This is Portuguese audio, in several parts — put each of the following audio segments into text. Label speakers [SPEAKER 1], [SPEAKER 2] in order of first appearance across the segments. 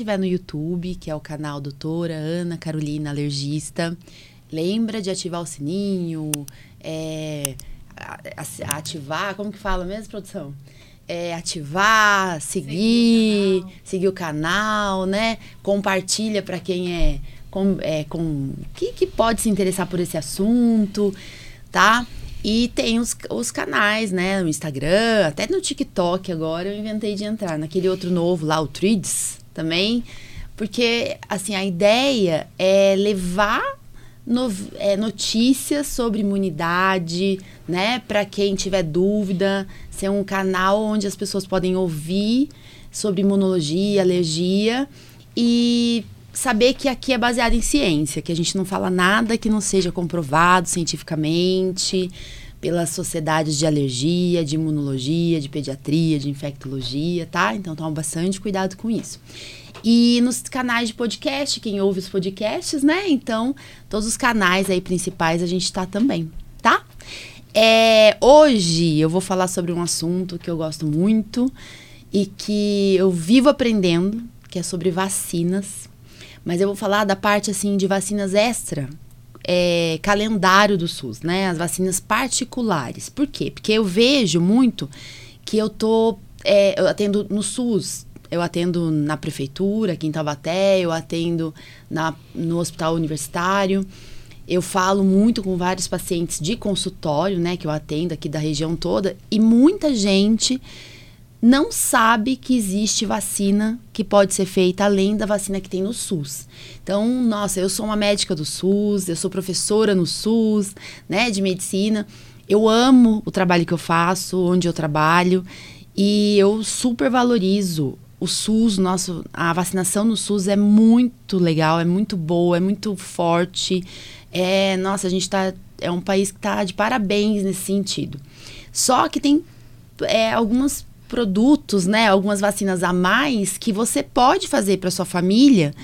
[SPEAKER 1] estiver no YouTube, que é o canal Doutora Ana Carolina Alergista, lembra de ativar o sininho, é, ativar, como que fala mesmo, produção? É, ativar, seguir, seguir o, seguir o canal, né? Compartilha para quem é com, é, com que, que pode se interessar por esse assunto, tá? E tem os, os canais, né? No Instagram, até no TikTok agora eu inventei de entrar. Naquele outro novo lá, o Threads, também, porque assim a ideia é levar no, é, notícias sobre imunidade, né, para quem tiver dúvida, ser um canal onde as pessoas podem ouvir sobre imunologia, alergia e saber que aqui é baseado em ciência, que a gente não fala nada que não seja comprovado cientificamente pelas sociedades de alergia, de imunologia, de pediatria, de infectologia, tá? Então toma bastante cuidado com isso. E nos canais de podcast, quem ouve os podcasts, né? Então, todos os canais aí principais a gente tá também, tá? É, hoje eu vou falar sobre um assunto que eu gosto muito e que eu vivo aprendendo, que é sobre vacinas. Mas eu vou falar da parte assim de vacinas extra é, calendário do SUS, né? As vacinas particulares. Por quê? Porque eu vejo muito que eu tô. É, eu atendo no SUS, eu atendo na prefeitura, aqui em Taubaté, eu atendo na, no hospital universitário. Eu falo muito com vários pacientes de consultório, né, que eu atendo aqui da região toda, e muita gente não sabe que existe vacina que pode ser feita além da vacina que tem no SUS. Então, nossa, eu sou uma médica do SUS, eu sou professora no SUS, né, de medicina. Eu amo o trabalho que eu faço, onde eu trabalho, e eu super valorizo o SUS, nosso, a vacinação no SUS é muito legal, é muito boa, é muito forte. É, nossa, a gente tá é um país que está de parabéns nesse sentido. Só que tem é, algumas produtos, né, algumas vacinas a mais que você pode fazer para sua família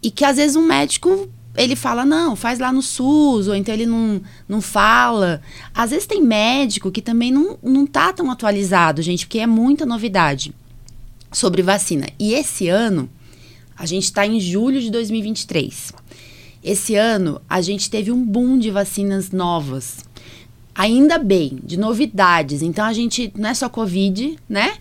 [SPEAKER 1] e que às vezes um médico ele fala, não, faz lá no SUS, ou então ele não, não fala. Às vezes tem médico que também não, não tá tão atualizado, gente, porque é muita novidade sobre vacina. E esse ano, a gente está em julho de 2023. Esse ano, a gente teve um boom de vacinas novas ainda bem, de novidades. Então a gente não é só Covid, né?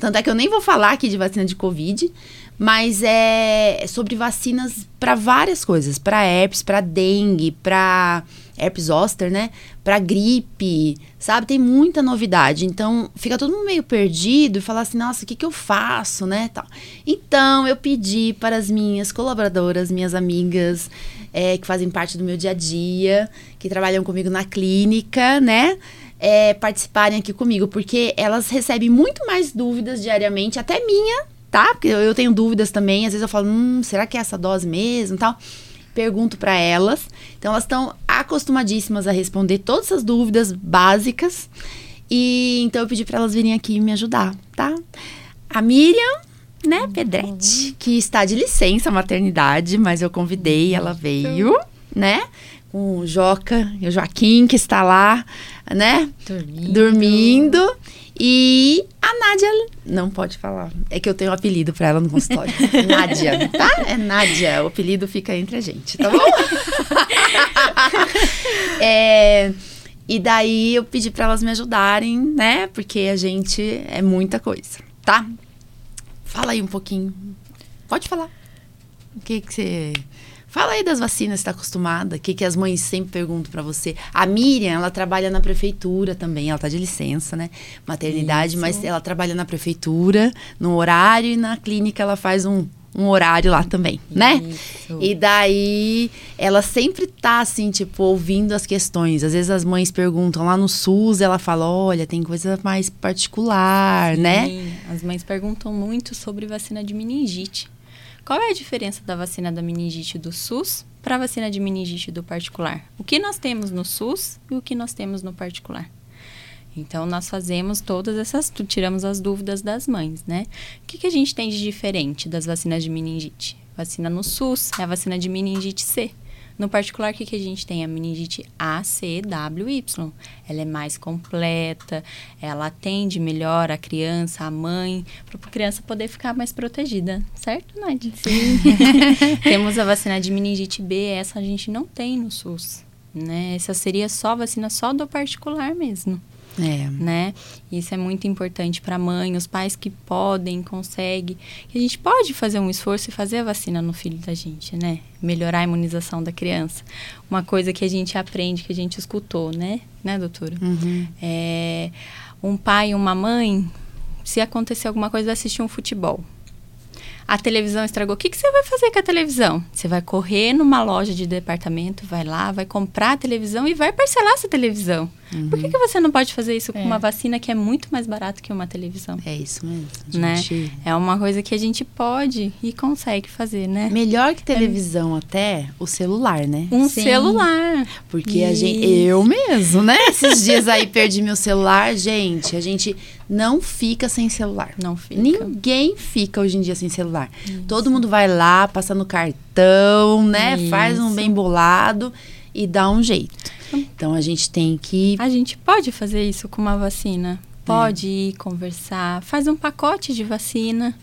[SPEAKER 1] Tanto é que eu nem vou falar aqui de vacina de Covid, mas é sobre vacinas para várias coisas, para herpes, para dengue, para herpes zoster, né? Para gripe, sabe? Tem muita novidade. Então, fica todo mundo meio perdido e fala assim: "Nossa, o que que eu faço, né?" Tal. Então, eu pedi para as minhas colaboradoras, minhas amigas, é, que fazem parte do meu dia a dia, que trabalham comigo na clínica, né? É, participarem aqui comigo, porque elas recebem muito mais dúvidas diariamente, até minha, tá? Porque eu tenho dúvidas também, às vezes eu falo, hum, será que é essa dose mesmo tal? Pergunto para elas. Então elas estão acostumadíssimas a responder todas essas dúvidas básicas. E então eu pedi para elas virem aqui me ajudar, tá? A Miriam né, Pedretti, uhum. que está de licença maternidade, mas eu convidei, ela veio, né? Com o Joca e o Joaquim, que está lá, né? Dormindo. Dormindo. E a Nádia, não pode falar. É que eu tenho um apelido para ela no consultório. Nádia, tá? É Nádia. O apelido fica entre a gente, tá bom? é, e daí eu pedi para elas me ajudarem, né? Porque a gente é muita coisa, tá? Fala aí um pouquinho. Pode falar. O que que você... Fala aí das vacinas, está acostumada? O que, que as mães sempre perguntam para você? A Miriam, ela trabalha na prefeitura também, ela tá de licença, né? Maternidade, Isso. mas ela trabalha na prefeitura, no horário, e na clínica ela faz um, um horário lá também, né? Isso. E daí ela sempre tá assim, tipo, ouvindo as questões. Às vezes as mães perguntam lá no SUS, ela fala: "Olha, tem coisa mais particular, né?"
[SPEAKER 2] Sim, né? As mães perguntam muito sobre vacina de meningite. Qual é a diferença da vacina da meningite do SUS para a vacina de meningite do particular? O que nós temos no SUS e o que nós temos no particular? Então, nós fazemos todas essas, tiramos as dúvidas das mães, né? O que, que a gente tem de diferente das vacinas de meningite? Vacina no SUS é a vacina de meningite C. No particular, o que, que a gente tem? A meningite A, C, W, Y. Ela é mais completa, ela atende melhor a criança, a mãe, para a criança poder ficar mais protegida, certo, Nadia? Sim. Temos a vacina de meningite B, essa a gente não tem no SUS, né? Essa seria só vacina só do particular mesmo. É. Né? Isso é muito importante para a mãe, os pais que podem, conseguem. A gente pode fazer um esforço e fazer a vacina no filho da gente, né? Melhorar a imunização da criança. Uma coisa que a gente aprende, que a gente escutou, né? Né, doutora? Uhum. É, um pai e uma mãe, se acontecer alguma coisa, assistir um futebol a televisão estragou. O que, que você vai fazer com a televisão? Você vai correr numa loja de departamento, vai lá, vai comprar a televisão e vai parcelar essa televisão. Uhum. Por que, que você não pode fazer isso com é. uma vacina que é muito mais barata que uma televisão?
[SPEAKER 1] É isso mesmo.
[SPEAKER 2] Né? É uma coisa que a gente pode e consegue fazer, né?
[SPEAKER 1] Melhor que televisão é. até o celular, né?
[SPEAKER 2] Um Sim. celular.
[SPEAKER 1] Porque isso. a gente. Eu mesmo, né? Esses dias aí perdi meu celular, gente. A gente não fica sem celular.
[SPEAKER 2] Não fica.
[SPEAKER 1] Ninguém fica hoje em dia sem celular. Isso. Todo mundo vai lá, passa no cartão, né? Isso. Faz um bem bolado e dá um jeito. Então a gente tem que.
[SPEAKER 2] A gente pode fazer isso com uma vacina. Pode é. ir conversar, faz um pacote de vacina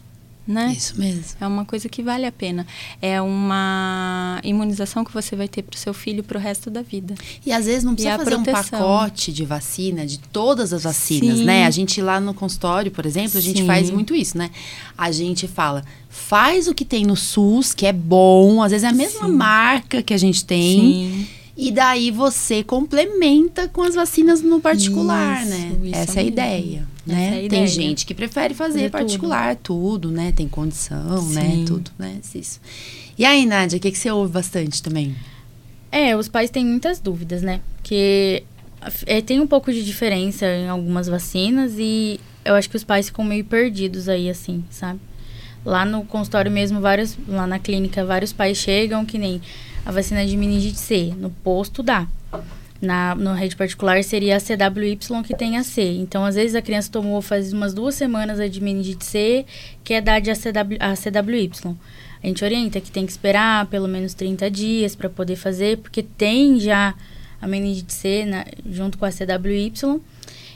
[SPEAKER 2] né?
[SPEAKER 1] Isso mesmo.
[SPEAKER 2] É uma coisa que vale a pena. É uma imunização que você vai ter para o seu filho para o resto da vida.
[SPEAKER 1] E às vezes não precisa fazer proteção. um pacote de vacina, de todas as vacinas, Sim. né? A gente lá no consultório, por exemplo, a gente Sim. faz muito isso, né? A gente fala, faz o que tem no SUS, que é bom, às vezes é a mesma Sim. marca que a gente tem. Sim e daí você complementa com as vacinas no particular, isso, né? Isso Essa é a ideia, né? É a ideia. Tem gente que prefere fazer, fazer particular tudo. tudo. né? Tem condição, né? Sim. né? Tudo, né? Isso. E aí, Nádia, o que, que você ouve bastante também?
[SPEAKER 3] É, os pais têm muitas dúvidas, né? Porque é, tem um pouco de diferença em algumas vacinas e eu acho que os pais ficam meio perdidos aí, assim, sabe? Lá no consultório mesmo, vários, lá na clínica, vários pais chegam que nem a vacina de meningite C. No posto dá. Na, no rede particular seria a CWY que tem a C. Então, às vezes, a criança tomou faz umas duas semanas a de meningite C, que é dar de a, CW, a CWY. A gente orienta que tem que esperar pelo menos 30 dias para poder fazer, porque tem já a meningite C na, junto com a CWY.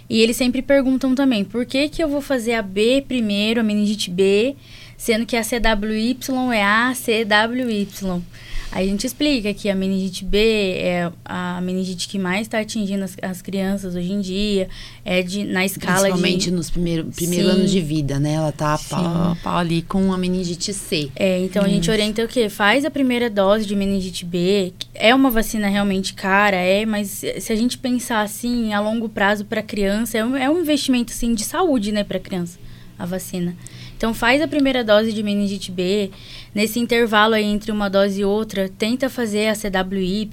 [SPEAKER 3] E eles sempre perguntam também, por que, que eu vou fazer a B primeiro, a meningite B, sendo que a CWY é a CWY? Aí a gente explica que a meningite B é a meningite que mais está atingindo as, as, crianças hoje em dia, é de, na escala
[SPEAKER 1] Principalmente
[SPEAKER 3] de...
[SPEAKER 1] nos primeiros primeiro anos de vida, né? Ela tá pau, pau ali com a meningite C.
[SPEAKER 3] É, então a gente orienta o quê? Faz a primeira dose de meningite B. É uma vacina realmente cara, é, mas se a gente pensar assim, a longo prazo para criança, é um, é um investimento, assim, de saúde, né, para criança, a vacina. Então faz a primeira dose de meningite B. Nesse intervalo aí entre uma dose e outra, tenta fazer a CWY.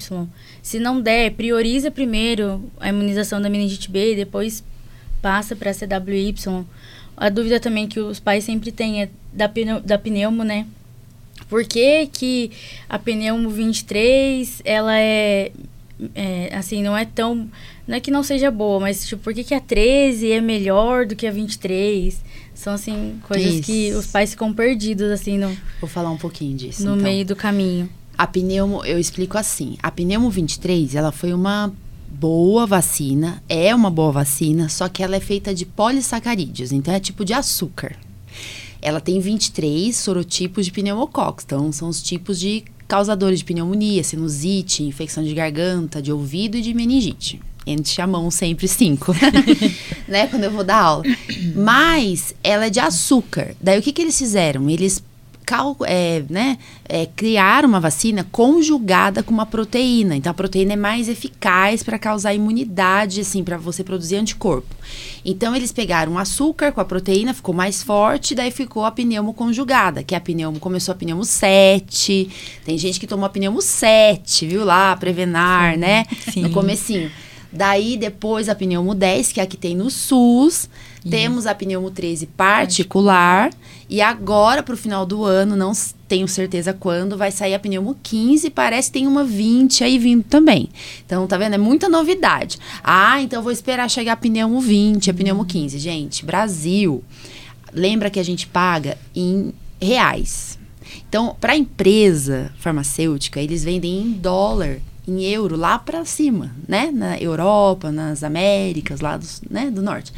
[SPEAKER 3] Se não der, prioriza primeiro a imunização da meningite B e depois passa para a CWY. A dúvida também que os pais sempre têm é da, pneu, da pneumo, né? Por que, que a pneumo 23, ela é, é, assim, não é tão... Não é que não seja boa, mas tipo, por que, que a 13 é melhor do que a 23? São, assim, coisas Isso. que os pais ficam perdidos, assim, no...
[SPEAKER 1] Vou falar um pouquinho disso,
[SPEAKER 3] No
[SPEAKER 1] então.
[SPEAKER 3] meio do caminho.
[SPEAKER 1] A pneumo, eu explico assim. A pneumo 23, ela foi uma boa vacina, é uma boa vacina, só que ela é feita de polissacarídeos, então é tipo de açúcar. Ela tem 23 sorotipos de pneumococcus, então são os tipos de causadores de pneumonia, sinusite, infecção de garganta, de ouvido e de meningite a mão sempre cinco, né? Quando eu vou dar aula. Mas ela é de açúcar. Daí o que, que eles fizeram? Eles é, né, é, criar uma vacina conjugada com uma proteína. Então, a proteína é mais eficaz para causar imunidade, assim, para você produzir anticorpo. Então, eles pegaram o açúcar com a proteína, ficou mais forte, daí ficou a pneumo conjugada, que é a pneumo, começou a pneumo 7. Tem gente que tomou a pneumo 7, viu lá, Prevenar, Sim. né? Sim. No comecinho. Daí depois a pneumo 10, que é a que tem no SUS. Temos a pneumo 13 particular. E agora, pro final do ano, não tenho certeza quando, vai sair a pneumo 15. Parece que tem uma 20 aí vindo também. Então, tá vendo? É muita novidade. Ah, então vou esperar chegar a pneumo 20, a pneumo 15. Gente, Brasil. Lembra que a gente paga em reais. Então, para a empresa farmacêutica, eles vendem em dólar, em euro, lá para cima, né? Na Europa, nas Américas, lá dos, né? do norte.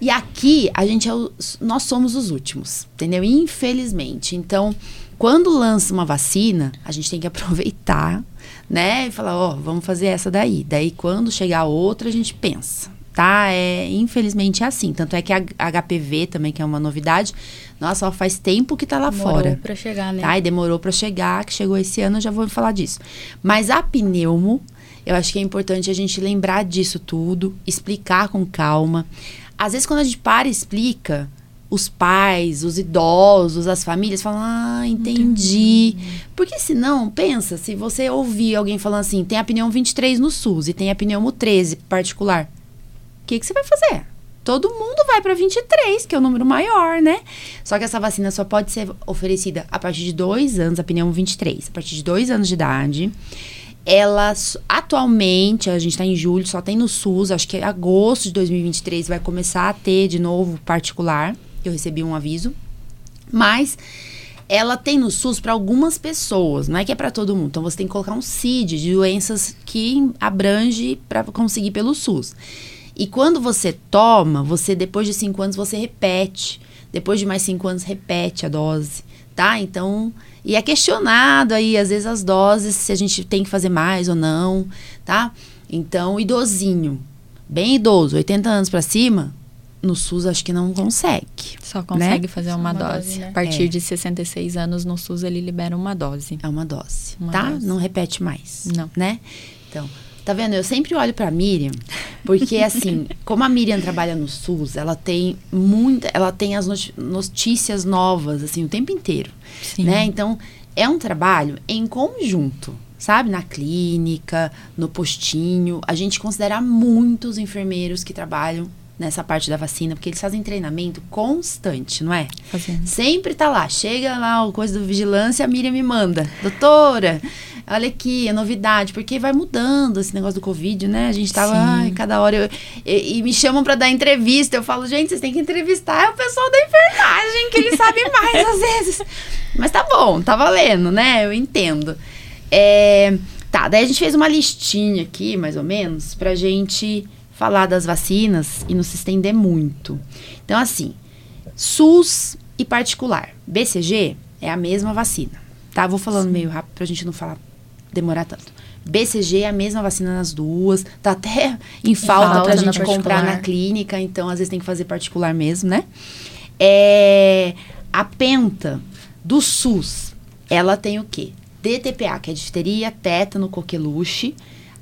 [SPEAKER 1] E aqui, a gente é os- nós somos os últimos, entendeu? Infelizmente. Então, quando lança uma vacina, a gente tem que aproveitar, né? E falar, ó, vamos fazer essa daí. Daí, quando chegar outra, a gente pensa, tá? É, infelizmente é assim. Tanto é que a HPV também, que é uma novidade, nossa, ó, faz tempo que tá lá
[SPEAKER 3] Demorou
[SPEAKER 1] fora.
[SPEAKER 3] pra chegar, né?
[SPEAKER 1] Tá? E demorou para chegar, que chegou esse ano, eu já vou falar disso. Mas a pneumo, eu acho que é importante a gente lembrar disso tudo, explicar com calma. Às vezes, quando a gente para e explica, os pais, os idosos, as famílias falam: Ah, entendi. Porque senão, pensa, se você ouvir alguém falando assim, tem a pneumo 23 no SUS e tem a pneumo 13 particular, o que, que você vai fazer? Todo mundo vai para 23, que é o número maior, né? Só que essa vacina só pode ser oferecida a partir de dois anos, a pneumo 23, a partir de dois anos de idade. Ela, s- atualmente, a gente está em julho, só tem no SUS, acho que agosto de 2023 vai começar a ter de novo particular. Eu recebi um aviso. Mas ela tem no SUS para algumas pessoas, não é que é para todo mundo. Então você tem que colocar um CID de doenças que abrange para conseguir pelo SUS. E quando você toma, você depois de cinco anos você repete. Depois de mais cinco anos repete a dose, tá? Então, e é questionado aí às vezes as doses se a gente tem que fazer mais ou não, tá? Então, idosinho, bem idoso, 80 anos para cima, no SUS acho que não consegue.
[SPEAKER 2] Só consegue
[SPEAKER 1] Né?
[SPEAKER 2] fazer uma,
[SPEAKER 3] uma
[SPEAKER 2] dose.
[SPEAKER 3] dose, né?
[SPEAKER 2] A partir
[SPEAKER 1] É.
[SPEAKER 2] de 66 anos no SUS ele libera uma dose.
[SPEAKER 1] É uma dose,
[SPEAKER 2] Uma
[SPEAKER 1] tá?
[SPEAKER 2] dose.
[SPEAKER 1] Não repete mais.
[SPEAKER 2] Não.
[SPEAKER 1] Né? Então, tá vendo? Eu sempre olho pra Miriam, porque assim, como a Miriam trabalha no SUS, ela tem muita, ela tem as notícias novas assim o tempo inteiro,
[SPEAKER 2] Sim.
[SPEAKER 1] né? Então, é um trabalho em conjunto, sabe? Na clínica, no postinho, a gente considera muitos enfermeiros que trabalham nessa parte da vacina, porque eles fazem treinamento constante, não é?
[SPEAKER 2] Fazendo.
[SPEAKER 1] Sempre tá lá. Chega lá o coisa do vigilância, a Miriam me manda. Doutora, olha aqui, é novidade. Porque vai mudando esse negócio do Covid, né? A gente tava,
[SPEAKER 2] Sim.
[SPEAKER 1] ai, cada hora. eu- e, e me chamam pra dar entrevista. Eu falo, gente, vocês têm que entrevistar é o pessoal da enfermagem, que eles sabem mais às vezes. Mas tá bom, tá valendo, né? Eu entendo. É, tá, daí a gente fez uma listinha aqui, mais ou menos, pra gente falar das vacinas e não se estender muito. Então, assim, SUS e particular. BCG é a mesma vacina, tá? Vou falando meio rápido pra gente não falar, demorar tanto. BCG é a mesma vacina nas duas, tá até em falta,
[SPEAKER 3] falta
[SPEAKER 1] pra gente comprar na clínica, então às vezes tem que fazer particular mesmo, né? É, a penta do SUS, ela tem o quê? DTPA, que é difteria, tétano, coqueluche,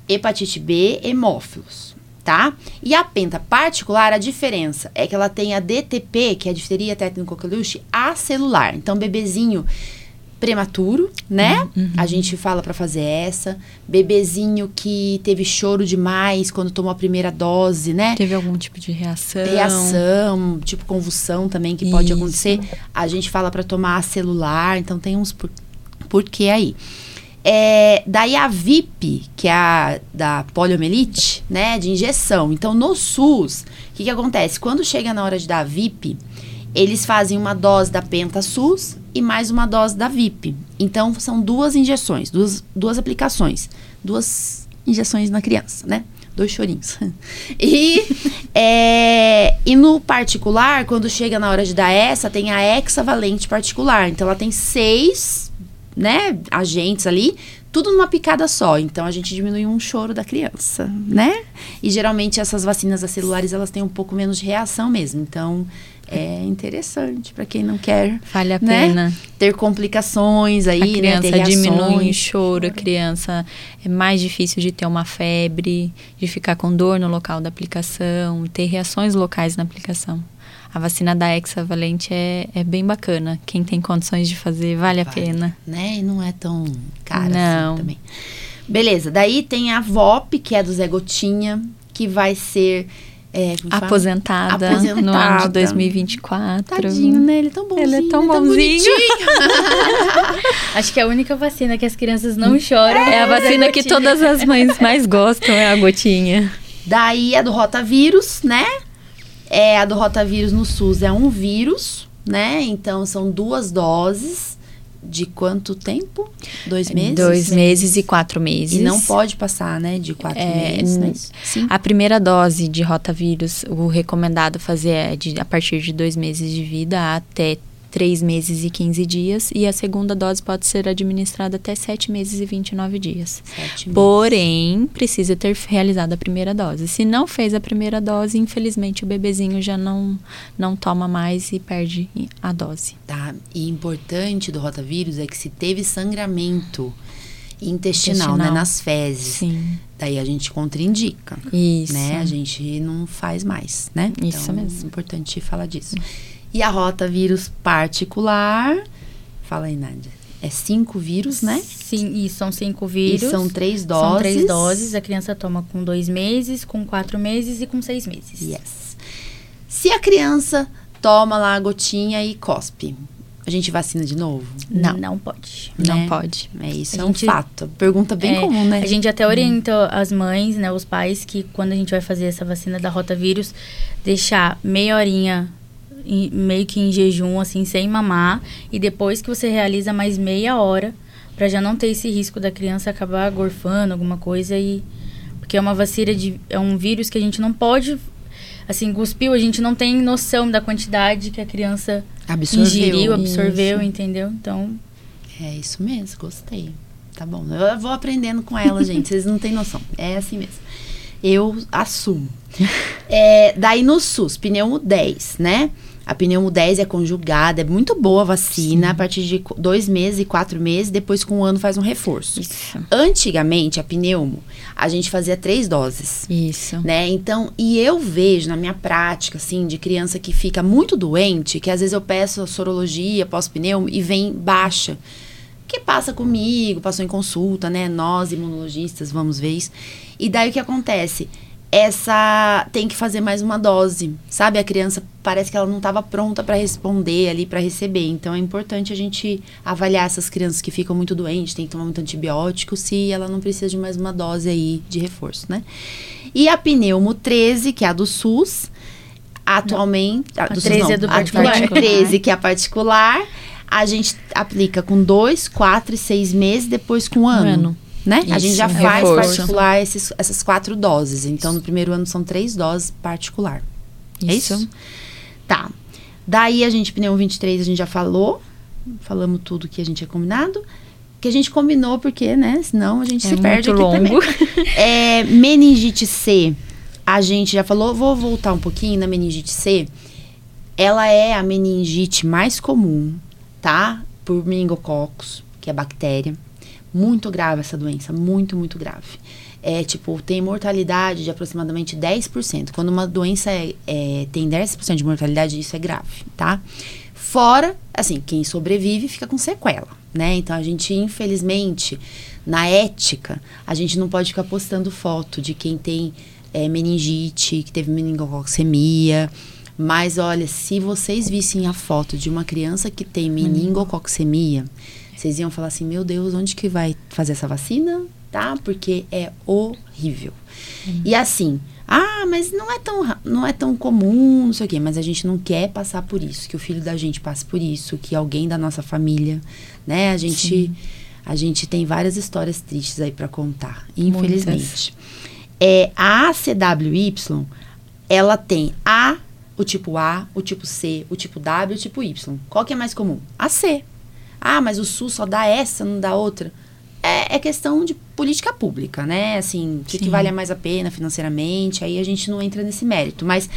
[SPEAKER 1] hepatite B, hemófilos, tá? E a penta particular, a diferença é que ela tem a DTP, que é difteria, tétano, coqueluche, acelular. Então, bebezinho prematuro, né? A gente fala pra fazer essa. Bebezinho que teve choro demais quando tomou a primeira dose, né?
[SPEAKER 2] Teve algum tipo de reação?
[SPEAKER 1] reação, tipo convulsão também que pode
[SPEAKER 2] Isso.
[SPEAKER 1] acontecer. A gente fala para tomar a celular, então tem uns por, porquê aí. É, daí a VIP, que é a da poliomielite, né, de injeção. Então no SUS, o que, que acontece? Quando chega na hora de dar a VIP, eles fazem uma dose da Penta SUS e mais uma dose da VIP. Então são duas injeções, duas, duas aplicações, duas injeções na criança, né? Dois chorinhos. E, é, e no particular, quando chega na hora de dar essa, tem a hexavalente particular. Então ela tem seis, né, agentes ali, tudo numa picada só. Então a gente diminui um choro da criança, né? E geralmente essas vacinas acelulares, elas têm um pouco menos de reação mesmo. Então é interessante para quem não quer
[SPEAKER 2] Vale a
[SPEAKER 1] Né?
[SPEAKER 2] pena.
[SPEAKER 1] ter complicações aí,
[SPEAKER 2] A
[SPEAKER 1] né,
[SPEAKER 2] criança
[SPEAKER 1] ter
[SPEAKER 2] diminui o choro, a criança é mais difícil de ter uma febre, de ficar com dor no local da aplicação, ter reações locais na aplicação. A vacina da hexavalente é, é bem bacana. Quem tem condições de fazer, vale a
[SPEAKER 1] Vale.
[SPEAKER 2] pena.
[SPEAKER 1] né? E não é tão cara
[SPEAKER 2] Não.
[SPEAKER 1] assim também. Beleza, daí tem a VOP, que é do Zé Gotinha, que vai ser. É, fala?
[SPEAKER 2] Aposentada, no ano de
[SPEAKER 1] Aposentada.
[SPEAKER 2] 2024.
[SPEAKER 1] Tadinho, né? Ele é tão bonzinho.
[SPEAKER 2] Ele é tão
[SPEAKER 1] né?
[SPEAKER 2] bonzinho.
[SPEAKER 3] Acho que é a única vacina que as crianças não choram.
[SPEAKER 2] É a
[SPEAKER 3] mas
[SPEAKER 2] vacina que
[SPEAKER 3] gotinha.
[SPEAKER 2] todas as mães mais gostam, é a gotinha.
[SPEAKER 1] Daí a do rotavírus, né? É, a do rotavírus no SUS é um vírus, né? Então são duas doses de quanto tempo? Dois meses?
[SPEAKER 2] Dois meses e quatro meses.
[SPEAKER 1] E não pode passar, né? De quatro
[SPEAKER 2] É,
[SPEAKER 1] meses, né? Sim.
[SPEAKER 2] A primeira dose de rotavírus, o recomendado fazer é de, a partir de dois meses de vida até três meses e 15 dias. E a segunda dose pode ser administrada até sete meses e 29 dias.
[SPEAKER 1] Meses.
[SPEAKER 2] Porém, precisa ter realizado a primeira dose. Se não fez a primeira dose, infelizmente o bebezinho já não, não toma mais e perde a dose.
[SPEAKER 1] Tá? E importante do rotavírus é que se teve sangramento intestinal, né?
[SPEAKER 2] Intestinal.
[SPEAKER 1] Nas fezes,
[SPEAKER 2] Sim,
[SPEAKER 1] daí a gente contraindica.
[SPEAKER 2] isso.
[SPEAKER 1] né? A gente não faz mais, né?
[SPEAKER 2] Isso
[SPEAKER 1] então,
[SPEAKER 2] mesmo.
[SPEAKER 1] É importante falar disso. E a rotavírus particular, fala aí, Nádia. É cinco vírus, né?
[SPEAKER 3] Sim, e são cinco vírus.
[SPEAKER 1] E são três doses.
[SPEAKER 3] São três doses. A criança toma com dois meses, com quatro meses e com seis meses.
[SPEAKER 1] Yes. Se a criança toma lá a gotinha e cospe, a gente vacina de novo?
[SPEAKER 2] Não.
[SPEAKER 3] Não pode.
[SPEAKER 2] Não
[SPEAKER 1] né?
[SPEAKER 2] pode.
[SPEAKER 1] É isso,
[SPEAKER 3] A
[SPEAKER 1] é um
[SPEAKER 3] gente-
[SPEAKER 1] fato. Pergunta bem
[SPEAKER 3] É,
[SPEAKER 1] comum, né?
[SPEAKER 3] A gente até orienta as mães, né, os pais, que quando a gente vai fazer essa vacina da rotavírus, deixar meia horinha em- meio que em jejum, assim, sem mamar, e depois que você realiza mais meia hora, pra já não ter esse risco da criança acabar gorfando alguma coisa e porque é uma vacina de é um vírus que a gente não pode assim, cuspiu, a gente não tem noção da quantidade que a criança
[SPEAKER 1] Absorveu.
[SPEAKER 3] ingeriu, absorveu,
[SPEAKER 2] Isso.
[SPEAKER 3] entendeu? Então,
[SPEAKER 1] É isso mesmo, gostei. Tá bom. Eu vou aprendendo com ela, gente. Vocês não têm noção. É assim mesmo. Eu assumo. É, daí no SUS, pneumo 10, né? A pneumo 10 é conjugada, é muito boa a vacina, a partir de dois meses e quatro meses, depois com um ano faz um reforço.
[SPEAKER 2] Isso.
[SPEAKER 1] Antigamente, a pneumo, a gente fazia três doses
[SPEAKER 2] Isso.
[SPEAKER 1] né? Então, e eu vejo na minha prática, assim, de criança que fica muito doente, que às vezes eu peço a sorologia pós-pneumo e vem baixa. Que passa comigo, passou em consulta, né? Nós, imunologistas, vamos ver isso. E daí o que acontece? Essa tem que fazer mais uma dose, sabe? A criança parece que ela não estava pronta para responder ali, para receber. Então é importante a gente avaliar essas crianças que ficam muito doentes, tem que tomar muito antibiótico, se ela não precisa de mais uma dose aí de reforço, né? E a pneumo 13, que é a do SUS, atualmente. A,
[SPEAKER 3] A
[SPEAKER 1] do
[SPEAKER 3] 13
[SPEAKER 1] SUS,
[SPEAKER 3] é do
[SPEAKER 1] a
[SPEAKER 3] particular.
[SPEAKER 1] pneumo 13, que é a particular, a gente aplica com dois, quatro e seis meses, depois com um ano.
[SPEAKER 2] ano.
[SPEAKER 1] Né? a gente
[SPEAKER 2] Isso,
[SPEAKER 1] já faz
[SPEAKER 2] reforço.
[SPEAKER 1] particular esses, essas quatro doses. Então, no primeiro ano são três doses particular. É isso? Tá. Daí a gente, pneu 23, a gente já falou. Falamos tudo que a gente tinha combinado. Que a gente combinou, porque, né? Senão a gente
[SPEAKER 2] É
[SPEAKER 1] se perde aqui
[SPEAKER 2] longo.
[SPEAKER 1] também. É, meningite C, a gente já falou. Vou voltar um pouquinho na meningite C. Ela é a meningite mais comum, tá? Por meningococos, que é bactéria. Muito grave essa doença, muito, muito grave. É, tipo, tem mortalidade de aproximadamente 10%. Quando uma doença é, é, tem 10% de mortalidade, isso é grave, tá? Fora, assim, quem sobrevive fica com sequela, né? Então, a gente, infelizmente, na ética, a gente não pode ficar postando foto de quem tem é, meningite, que teve meningococcemia. Mas, olha, se vocês vissem a foto de uma criança que tem meningococcemia, vocês iam falar assim, meu Deus, onde que vai fazer essa vacina? Tá? Porque é horrível. E assim, ah, mas não é tão não é tão comum, não sei o quê, mas a gente não quer passar por isso, que o filho da gente passe por isso, que alguém da nossa família, né? A gente a gente tem várias histórias tristes aí pra contar, infelizmente. É, a ACWY, ela tem A, o tipo A, o tipo C, o tipo W e o tipo Y. Qual que é mais comum? A C. Ah, mas o SUS só dá essa, não dá outra. É, é questão de política pública, né? Assim, o que, que
[SPEAKER 2] Sim.
[SPEAKER 1] vale mais a pena financeiramente, aí a gente não entra nesse mérito. Mas,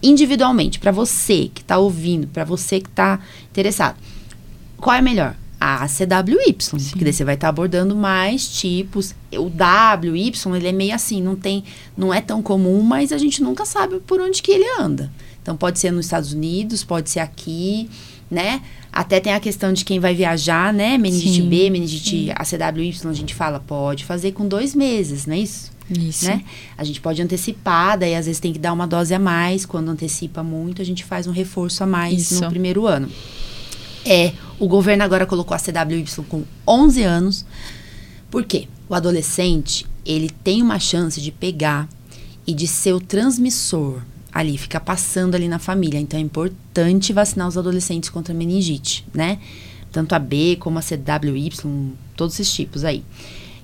[SPEAKER 1] individualmente, para você que tá ouvindo, para você que tá interessado, qual é melhor? A CWY, porque daí você vai estar abordando mais tipos. O WY, ele é meio assim, não tem, não é tão comum, mas a gente nunca sabe por onde que ele anda. Então pode ser nos Estados Unidos, pode ser aqui, né? Até tem a questão de quem vai viajar, né? Meningite
[SPEAKER 2] Sim,
[SPEAKER 1] B, meningite ACWY, a gente fala, pode fazer com dois meses, não é isso?
[SPEAKER 2] Isso.
[SPEAKER 1] Né? A gente pode antecipar, daí às vezes tem que dar uma dose a mais. Quando antecipa muito, a gente faz um reforço a mais
[SPEAKER 2] Isso.
[SPEAKER 1] no primeiro ano. É, o governo agora colocou a CWY com 11 anos. Por quê? O adolescente, ele tem uma chance de pegar e de ser o transmissor ali, ficar passando ali na família. Então é importante vacinar os adolescentes contra a meningite, né? Tanto a B como a CWY, todos esses tipos aí.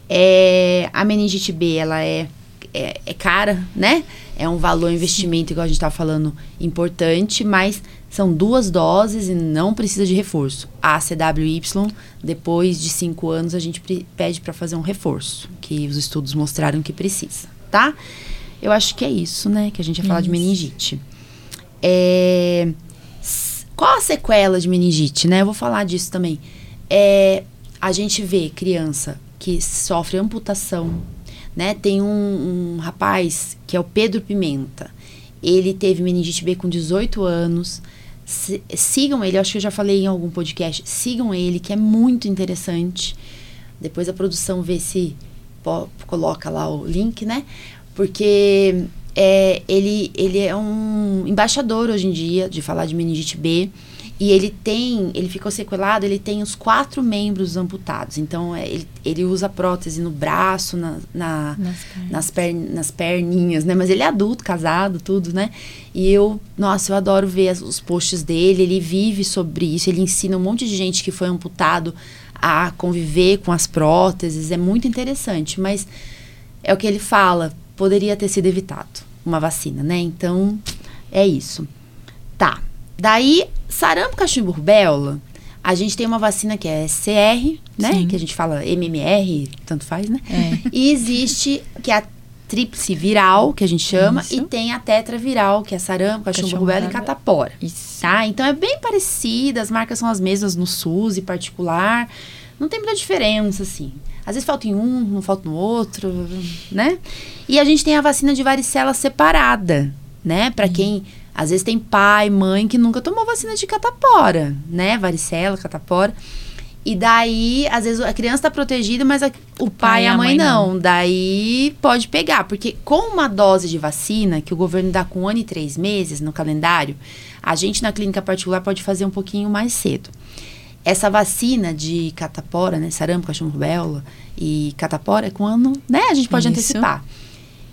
[SPEAKER 1] É, a meningite B, ela é, é, é cara, né? É um valor investimento, igual a gente estava falando, importante, mas são duas doses e não precisa de reforço. A CWY, depois de cinco anos, a gente pede para fazer um reforço, que os estudos mostraram que precisa, tá? Eu acho que é isso, né? Que a gente ia falar de
[SPEAKER 2] Isso.
[SPEAKER 1] meningite. É, qual a sequela de meningite, né? Eu vou falar disso também. É, a gente vê criança que sofre amputação, né? Tem um, um rapaz que é o Pedro Pimenta. Ele teve meningite B com 18 anos. Si- sigam ele, acho que eu já falei em algum podcast. Sigam ele, que é muito interessante. Depois a produção vê se po- coloca lá o link, né? Porque é, ele, ele é um embaixador hoje em dia de falar de meningite B. E ele tem, ele ficou sequelado, ele tem os quatro membros amputados. Então, é, ele, ele usa prótese no braço, na, na-
[SPEAKER 2] Nas pernas.
[SPEAKER 1] nas, per, nas perninhas, né? Mas ele é adulto, casado, tudo, né? E eu, nossa, eu adoro ver as- os posts dele, ele vive sobre isso, ele ensina um monte de gente que foi amputado a conviver com as próteses, é muito interessante, mas é o que ele fala, poderia ter sido evitado uma vacina, né? Então, é isso. Tá. Daí, sarampo, cachumba e rubéola, a gente tem uma vacina que é CR, né?
[SPEAKER 2] Sim.
[SPEAKER 1] Que a gente fala MMR, tanto faz, né?
[SPEAKER 2] É.
[SPEAKER 1] E existe que é a tríplice viral, que a gente chama,
[SPEAKER 2] Isso.
[SPEAKER 1] e tem a tetraviral, que é sarampo, Cachumba, rubéola e catapora.
[SPEAKER 2] Isso.
[SPEAKER 1] Tá? Então é bem parecida, as marcas são as mesmas no SUS e particular. Não tem muita diferença, assim. Às vezes falta em um, não falta no outro, né? E a gente tem a vacina de varicela separada, né? Pra quem às vezes tem pai, mãe que nunca tomou vacina de catapora, né? Varicela, catapora. E daí, às vezes a criança tá protegida, mas a- o pai, e a mãe, não. Daí pode pegar, porque com uma dose de vacina que o governo dá com um ano e três meses no calendário, a gente na clínica particular pode fazer um pouquinho mais cedo. Essa vacina de catapora, né, sarampo, cachumba rubéola e catapora, é com ano, né, a gente pode
[SPEAKER 2] Isso.
[SPEAKER 1] antecipar.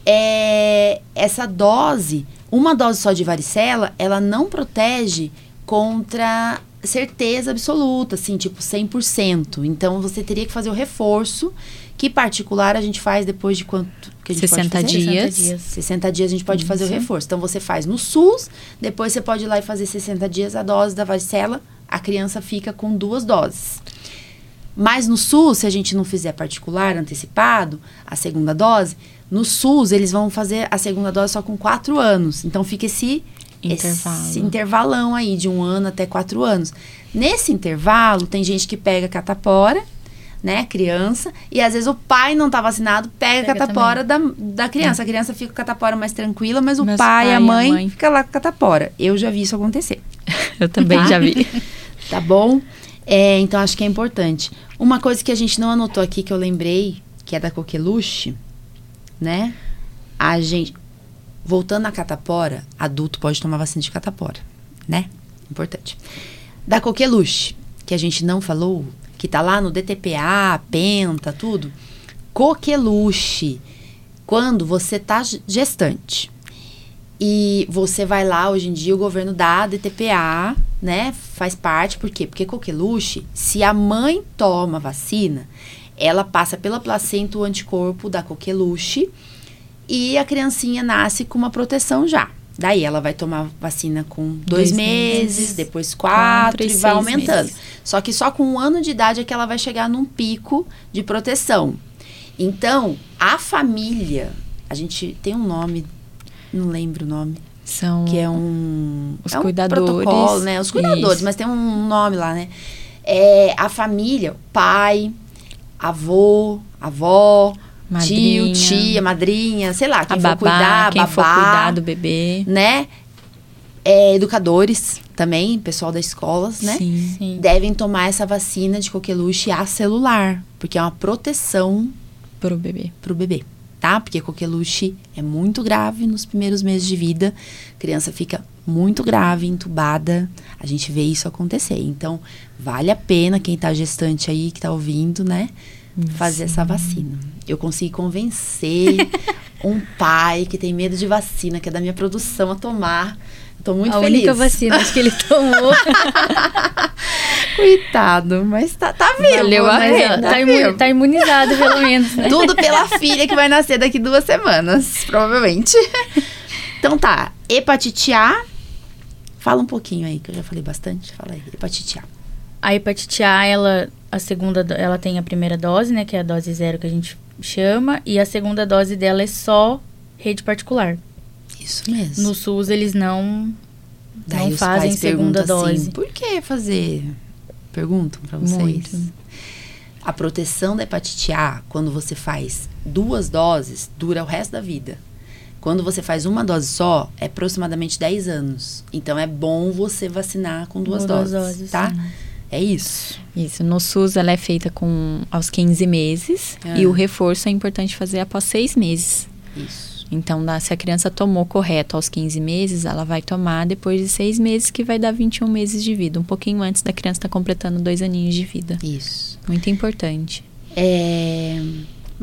[SPEAKER 1] É, essa dose, uma dose só de varicela, ela não protege contra certeza absoluta, assim, tipo 100%. Então, você teria que fazer o reforço, que particular a gente faz depois de quanto que a gente
[SPEAKER 2] 60
[SPEAKER 1] pode fazer?
[SPEAKER 2] dias.
[SPEAKER 3] 60 dias.
[SPEAKER 1] 60 dias a gente pode fazer o
[SPEAKER 2] Isso.
[SPEAKER 1] reforço. Então, você faz no SUS, depois você pode ir lá e fazer 60 dias a dose da varicela, a criança fica com duas doses. Mas no SUS, se a gente não fizer particular, antecipado, a segunda dose, no SUS eles vão fazer a segunda dose só com quatro anos. Então fica esse
[SPEAKER 2] Intervalo.
[SPEAKER 1] esse intervalão aí de um ano até quatro anos. Nesse intervalo, tem gente que pega catapora, né, criança, e às vezes o pai não tá vacinado, pega,
[SPEAKER 3] Pega
[SPEAKER 1] a catapora da, da criança. A criança fica com a catapora mais tranquila, mas o pai,
[SPEAKER 2] pai
[SPEAKER 1] a mãe,
[SPEAKER 2] mãe.
[SPEAKER 1] fica lá com a catapora. Eu já vi isso acontecer.
[SPEAKER 2] Eu também
[SPEAKER 1] Tá?
[SPEAKER 2] já vi.
[SPEAKER 1] Tá bom? É, então acho que é importante. Uma coisa que a gente não anotou aqui que eu lembrei, que é da coqueluche, né? A gente voltando à catapora, adulto pode tomar vacina de catapora, né? Importante. Da coqueluche, que a gente não falou, que tá lá no DTPA, penta, tudo. Coqueluche. Quando você tá gestante, e você vai lá, hoje em dia, o governo dá DTPA, né? Faz parte, por quê? Porque coqueluche, se a mãe toma vacina, ela passa pela placenta o anticorpo da coqueluche e a criancinha nasce com uma proteção já. Daí ela vai tomar vacina com dois,
[SPEAKER 2] Dois
[SPEAKER 1] meses,
[SPEAKER 2] meses,
[SPEAKER 1] depois quatro,
[SPEAKER 2] quatro e
[SPEAKER 1] e vai aumentando.
[SPEAKER 2] meses.
[SPEAKER 1] Só que só com um ano de idade é que ela vai chegar num pico de proteção. Então, a família, a gente tem um nome, não lembro o nome,
[SPEAKER 2] São
[SPEAKER 1] que é um,
[SPEAKER 2] Os
[SPEAKER 1] é um
[SPEAKER 2] cuidadores.
[SPEAKER 1] protocolo, né? Os cuidadores,
[SPEAKER 2] Isso.
[SPEAKER 1] mas tem um nome lá, né? É a família, pai, avô, avó,
[SPEAKER 2] Madrinha.
[SPEAKER 1] tio, tia, madrinha, sei lá, quem
[SPEAKER 2] a
[SPEAKER 1] for
[SPEAKER 2] babá,
[SPEAKER 1] cuidar,
[SPEAKER 2] quem
[SPEAKER 1] babá,
[SPEAKER 2] for cuidar do bebê.
[SPEAKER 1] né? É, educadores também, pessoal das escolas, né?
[SPEAKER 2] Sim.
[SPEAKER 3] Sim.
[SPEAKER 1] Devem tomar essa vacina de coqueluche acelular, porque é uma proteção
[SPEAKER 2] Pro bebê.
[SPEAKER 1] pro bebê, tá? Porque coqueluche é muito grave nos primeiros meses de vida. A criança fica muito grave, entubada. A gente vê isso acontecer. Então, vale a pena quem tá gestante aí, que tá ouvindo, né? Fazer essa vacina. Eu consegui convencer um pai que tem medo de vacina, que é da minha produção, a tomar. Tô muito
[SPEAKER 3] a
[SPEAKER 1] feliz.
[SPEAKER 3] única vacina que ele tomou.
[SPEAKER 1] Coitado, mas tá, tá vivo.
[SPEAKER 2] Valeu a
[SPEAKER 1] né?
[SPEAKER 2] Pena.
[SPEAKER 3] tá, imu- tá imunizado, pelo menos, né?
[SPEAKER 1] Tudo pela filha que vai nascer daqui duas semanas, provavelmente. Então tá, hepatite A. Fala um pouquinho aí, que eu já falei bastante. Fala aí, hepatite A.
[SPEAKER 3] A hepatite A, ela, a segunda, ela tem a primeira dose, né? Que é a dose zero que a gente chama. E a segunda dose dela é só rede particular.
[SPEAKER 1] Isso mesmo.
[SPEAKER 3] No SUS, eles não...
[SPEAKER 1] Daí
[SPEAKER 3] não fazem segunda
[SPEAKER 1] perguntam
[SPEAKER 3] dose.
[SPEAKER 1] Assim, por que fazer? Perguntam pra vocês.
[SPEAKER 2] Muito.
[SPEAKER 1] A proteção da hepatite A, quando você faz duas doses, dura o resto da vida. Quando você faz uma dose só, é aproximadamente 10 anos. Então é bom você vacinar com duas
[SPEAKER 3] duas
[SPEAKER 1] doses,
[SPEAKER 3] doses,
[SPEAKER 1] tá?
[SPEAKER 3] sim.
[SPEAKER 1] É isso.
[SPEAKER 2] Isso. No SUS, ela é feita com aos 15 meses.
[SPEAKER 1] Ah.
[SPEAKER 2] E o reforço é importante fazer após seis meses.
[SPEAKER 1] Isso.
[SPEAKER 2] Então, se a criança tomou correto aos 15 meses, ela vai tomar depois de seis meses, que vai dar 21 meses de vida. Um pouquinho antes da criança estar completando dois aninhos de vida.
[SPEAKER 1] Isso.
[SPEAKER 2] Muito importante.
[SPEAKER 1] É,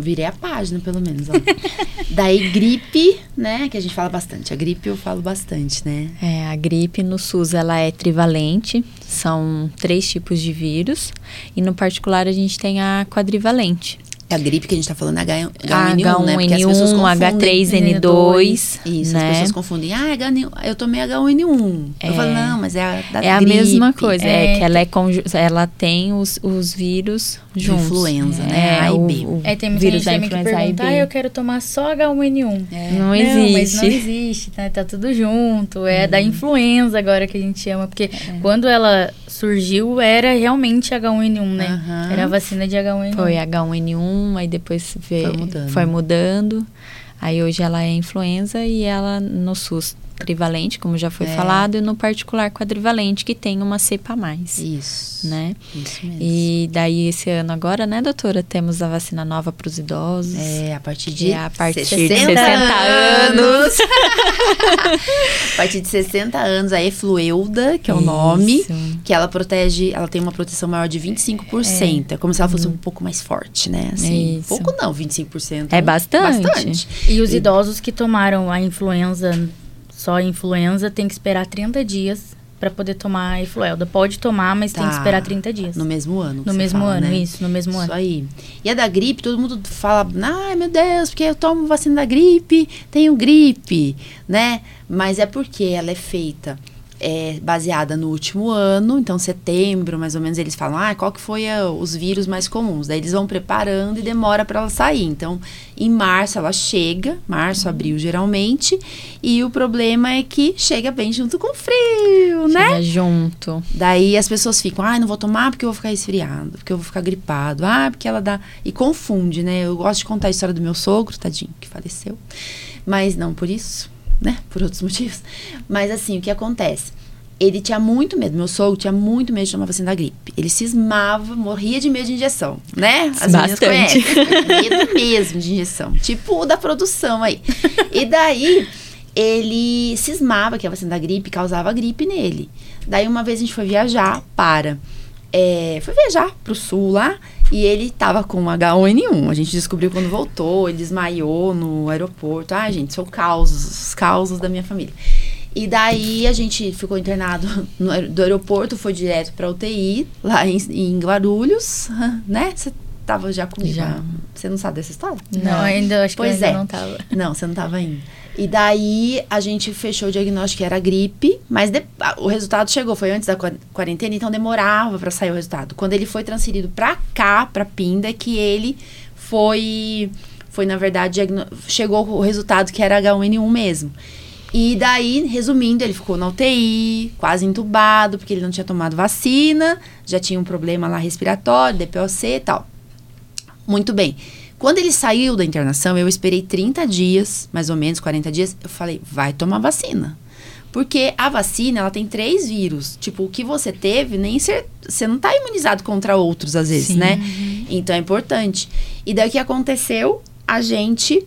[SPEAKER 1] Virei a página, pelo menos. Ó. Daí, gripe, né? Que a gente fala bastante. A gripe eu falo bastante, né?
[SPEAKER 2] É, a gripe no SUS ela é trivalente, são três tipos de vírus. E no particular a gente tem a quadrivalente.
[SPEAKER 1] É a gripe que a gente tá falando é H1N1,
[SPEAKER 2] H1N1,
[SPEAKER 1] né? Porque as pessoas confundem.
[SPEAKER 2] H3N2,
[SPEAKER 1] Isso,
[SPEAKER 2] né?
[SPEAKER 1] as pessoas confundem. Ah, H1, eu tomei H1N1. Eu
[SPEAKER 2] É.
[SPEAKER 1] falo, não, mas é a da
[SPEAKER 2] É a
[SPEAKER 1] gripe.
[SPEAKER 2] mesma coisa, é,
[SPEAKER 3] É.
[SPEAKER 2] que ela, é conju- ela tem os, os vírus
[SPEAKER 1] De
[SPEAKER 2] juntos.
[SPEAKER 1] influenza, né?
[SPEAKER 2] É,
[SPEAKER 1] A e
[SPEAKER 2] o,
[SPEAKER 1] B.
[SPEAKER 2] o
[SPEAKER 3] É, tem muita
[SPEAKER 2] vírus
[SPEAKER 3] gente
[SPEAKER 2] da
[SPEAKER 3] também que
[SPEAKER 2] influenza A
[SPEAKER 3] pergunta, ah, eu quero tomar só H1N1.
[SPEAKER 1] É.
[SPEAKER 2] Não
[SPEAKER 3] Não,
[SPEAKER 2] existe.
[SPEAKER 3] mas não existe, tá, tá tudo junto. É da influenza agora que a gente chama. Porque
[SPEAKER 2] É.
[SPEAKER 3] quando ela surgiu, era realmente H1N1, né? Era a vacina de H1N1.
[SPEAKER 2] Foi H1N1, aí depois veio,
[SPEAKER 1] Foi mudando.
[SPEAKER 2] foi mudando. Aí hoje ela é influenza e ela no SUS trivalente, como já foi
[SPEAKER 1] É.
[SPEAKER 2] falado, e no particular quadrivalente, que tem uma cepa a mais,
[SPEAKER 1] Isso.
[SPEAKER 2] né?
[SPEAKER 1] Isso mesmo.
[SPEAKER 2] E daí esse ano agora, né, doutora, temos a vacina nova para os idosos.
[SPEAKER 1] É, a partir de
[SPEAKER 2] é a partir de
[SPEAKER 1] 60,
[SPEAKER 2] 60
[SPEAKER 1] anos. a partir de 60 anos, a Efluelda, que é o nome,
[SPEAKER 2] Isso.
[SPEAKER 1] que ela protege, ela tem uma proteção maior de 25%. É, como se ela fosse um pouco mais forte, né? Assim,
[SPEAKER 2] Isso.
[SPEAKER 1] pouco não, 25%.
[SPEAKER 2] É bastante.
[SPEAKER 1] Bastante.
[SPEAKER 3] E os idosos que tomaram a influenza, só a influenza, tem que esperar 30 dias para poder tomar a influelda. Pode tomar, mas tem que
[SPEAKER 1] Tá.
[SPEAKER 3] esperar 30 dias.
[SPEAKER 1] No mesmo ano.
[SPEAKER 3] No mesmo
[SPEAKER 1] fala,
[SPEAKER 3] ano,
[SPEAKER 1] né?
[SPEAKER 3] isso, no mesmo
[SPEAKER 1] Isso
[SPEAKER 3] ano.
[SPEAKER 1] aí. E a da gripe, todo mundo fala, ai meu Deus, porque eu tomo vacina da gripe, tenho gripe, né? Mas é porque ela é feita é, baseada no último ano, então setembro, mais ou menos, eles falam, ah, qual que foi a- os vírus mais comuns? Daí eles vão preparando e demora para ela sair. Então, em março ela chega, março, abril geralmente, e o problema é que chega bem junto com o frio, né?
[SPEAKER 2] Chega junto.
[SPEAKER 1] Daí as pessoas ficam, ai, não vou tomar porque eu vou ficar resfriado, porque eu vou ficar gripado, ah, porque ela dá. E confunde, né? Eu gosto de contar a história do meu sogro, tadinho, que faleceu. Mas não por isso, né? Por outros motivos. Mas assim, o que acontece? Ele tinha muito medo, meu sogro tinha muito medo de tomar vacina da gripe. Ele cismava, morria de medo de injeção, né? As meninas
[SPEAKER 2] Bastante.
[SPEAKER 1] conhecem. medo mesmo de injeção. Tipo o da produção aí. E daí, ele cismava que a vacina da gripe causava gripe nele. Daí, uma vez a gente foi viajar para. É, foi viajar pro sul lá e ele tava com H1N1. A gente descobriu quando voltou, ele desmaiou no aeroporto. Ai, gente, são causos, os causos da minha família. E daí a gente ficou internado no, do aeroporto, foi direto pra UTI, lá em, em Guarulhos, né? Você tava já comigo.
[SPEAKER 2] Já.
[SPEAKER 1] ah, Você não sabe dessa história?
[SPEAKER 3] Não, ainda acho que
[SPEAKER 1] Pois
[SPEAKER 3] eu ainda
[SPEAKER 1] é.
[SPEAKER 3] não tava.
[SPEAKER 1] Não, você não tava ainda. E daí a gente fechou o diagnóstico que era gripe, mas de- o resultado chegou, foi antes da qua- quarentena, então demorava pra sair o resultado. Quando ele foi transferido pra cá, pra Pinda, que ele foi foi na verdade chegou o resultado que era H1N1 mesmo. E daí, resumindo, ele ficou na UTI, quase entubado, porque ele não tinha tomado vacina, já tinha um problema lá respiratório, DPOC e tal. Muito bem. Quando ele saiu da internação, eu esperei 30 dias, mais ou menos 40 dias, eu falei, vai tomar vacina. Porque a vacina, ela tem três vírus. Tipo, o que você teve, nem ser, você não tá imunizado contra outros, às vezes,
[SPEAKER 2] Sim.
[SPEAKER 1] né? Então é importante. E daí o que aconteceu? A gente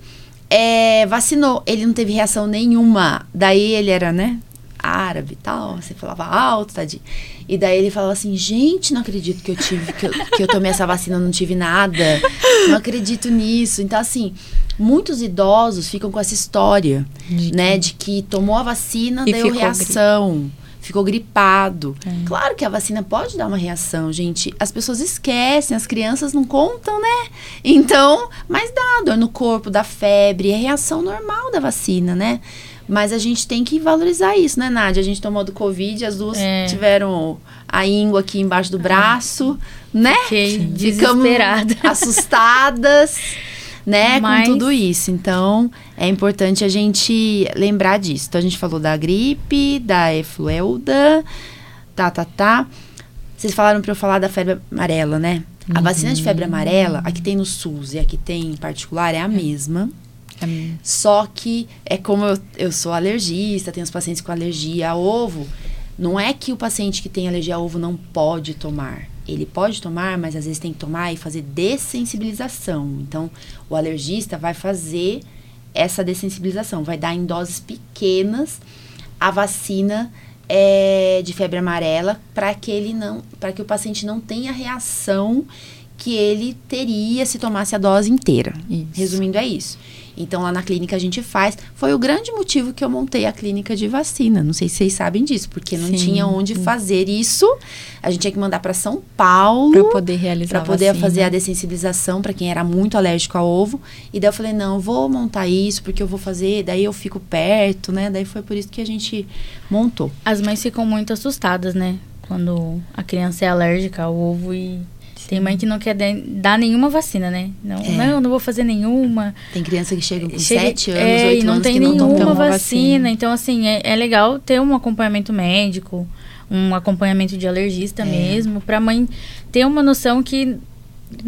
[SPEAKER 1] é, vacinou. Ele não teve reação nenhuma. Daí ele era, né? Árabe e tal. Você falava alto, tadinho. E daí ele falava assim: gente, não acredito que eu tive, que eu, que eu tomei essa vacina, não tive nada. Não acredito nisso. Então, assim, muitos idosos ficam com essa história,
[SPEAKER 2] De
[SPEAKER 1] né? De que tomou a vacina,
[SPEAKER 2] E
[SPEAKER 1] deu reação. Ficou gripado.
[SPEAKER 2] É.
[SPEAKER 1] Claro que a vacina pode dar uma reação, gente. As pessoas esquecem, as crianças não contam, né? Então, mas dá dor no corpo, dá febre, é reação normal da vacina, né? Mas a gente tem que valorizar isso, né, Nádia? A gente tomou do Covid, as duas
[SPEAKER 3] É.
[SPEAKER 1] tiveram a íngua aqui embaixo do braço, né?
[SPEAKER 3] Fiquei
[SPEAKER 1] Ficamos
[SPEAKER 3] desesperada.
[SPEAKER 1] assustadas, né,
[SPEAKER 3] Mas-
[SPEAKER 1] com tudo isso. Então, é importante a gente lembrar disso. Então, a gente falou da gripe, da efluelda, tá, tá, tá. Vocês falaram pra eu falar da febre amarela, né? A vacina de febre amarela, a que tem no SUS e a que tem em particular, é a mesma. Só que é como eu, eu sou alergista, tenho os pacientes com alergia a ovo. Não é que o paciente que tem alergia a ovo não pode tomar. Ele pode tomar, mas às vezes tem que tomar e fazer dessensibilização. Então, o alergista vai fazer essa dessensibilização, vai dar em doses pequenas a vacina é, de febre amarela para que ele não, para que o paciente não tenha reação que ele teria se tomasse a dose inteira.
[SPEAKER 2] Isso.
[SPEAKER 1] Resumindo, é isso. Então, lá na clínica a gente faz. Foi o grande motivo que eu montei a clínica de vacina. Não sei se vocês sabem disso, porque não
[SPEAKER 2] Sim.
[SPEAKER 1] tinha onde fazer isso. A gente tinha que mandar para São Paulo
[SPEAKER 2] Pra poder realizar
[SPEAKER 1] para
[SPEAKER 2] a
[SPEAKER 1] poder
[SPEAKER 2] vacina.
[SPEAKER 1] fazer a dessensibilização para quem era muito alérgico a ovo. E daí eu falei, não, eu vou montar isso porque eu vou fazer, daí eu fico perto, né? Daí foi por isso que a gente montou.
[SPEAKER 3] As mães ficam muito assustadas, né? Quando a criança é alérgica ao ovo e tem mãe que não quer de- dar nenhuma vacina, né? Não,
[SPEAKER 1] É.
[SPEAKER 3] não, não vou fazer nenhuma.
[SPEAKER 1] Tem criança que chega com
[SPEAKER 3] Chega-
[SPEAKER 1] 7 anos,
[SPEAKER 3] é,
[SPEAKER 1] 8
[SPEAKER 3] e não
[SPEAKER 1] anos
[SPEAKER 3] tem
[SPEAKER 1] que não
[SPEAKER 3] nenhuma
[SPEAKER 1] tomam
[SPEAKER 2] tomam
[SPEAKER 3] vacina.
[SPEAKER 2] vacina.
[SPEAKER 3] Então, assim, é, é legal ter um acompanhamento médico, um acompanhamento de alergista
[SPEAKER 1] É.
[SPEAKER 3] mesmo, pra mãe ter uma noção que.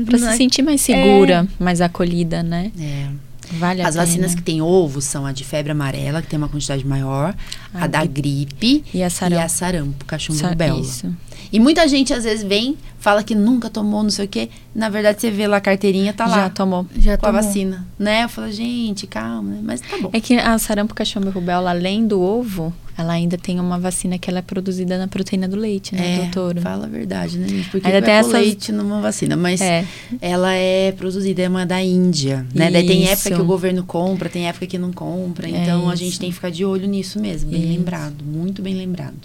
[SPEAKER 2] Pra
[SPEAKER 3] não
[SPEAKER 2] se
[SPEAKER 3] é-
[SPEAKER 2] sentir mais segura, mais acolhida, né?
[SPEAKER 1] É.
[SPEAKER 2] Vale a
[SPEAKER 1] As
[SPEAKER 2] pena.
[SPEAKER 1] vacinas que têm ovo são a de febre amarela, que tem uma quantidade maior, a,
[SPEAKER 2] A
[SPEAKER 1] da gripe
[SPEAKER 2] E a sarampo.
[SPEAKER 1] e a sarampo, cachumba
[SPEAKER 2] Sa-
[SPEAKER 1] rubéola.
[SPEAKER 2] Isso.
[SPEAKER 1] E muita gente às vezes vem, fala que nunca tomou, não sei o quê. Na verdade, você vê lá a carteirinha, tá lá
[SPEAKER 2] Já tomou.
[SPEAKER 3] Já
[SPEAKER 1] com a
[SPEAKER 3] tomou.
[SPEAKER 1] vacina, né? Eu falo, gente, calma, né? mas tá bom.
[SPEAKER 2] É que a sarampo, cachumba e rubéola, além do ovo, ela ainda tem uma vacina que ela é produzida na proteína do leite, né,
[SPEAKER 1] É,
[SPEAKER 2] doutora?
[SPEAKER 1] fala a verdade, né, gente? Porque
[SPEAKER 2] Ainda
[SPEAKER 1] vai
[SPEAKER 2] tem essas-
[SPEAKER 1] leite numa vacina, mas
[SPEAKER 2] É.
[SPEAKER 1] ela é produzida, é uma da Índia, né? Daí tem época que o governo compra, tem época que não compra,
[SPEAKER 2] É
[SPEAKER 1] então a
[SPEAKER 2] isso.
[SPEAKER 1] gente tem que ficar de olho nisso mesmo, bem
[SPEAKER 2] Isso.
[SPEAKER 1] lembrado, muito bem lembrado.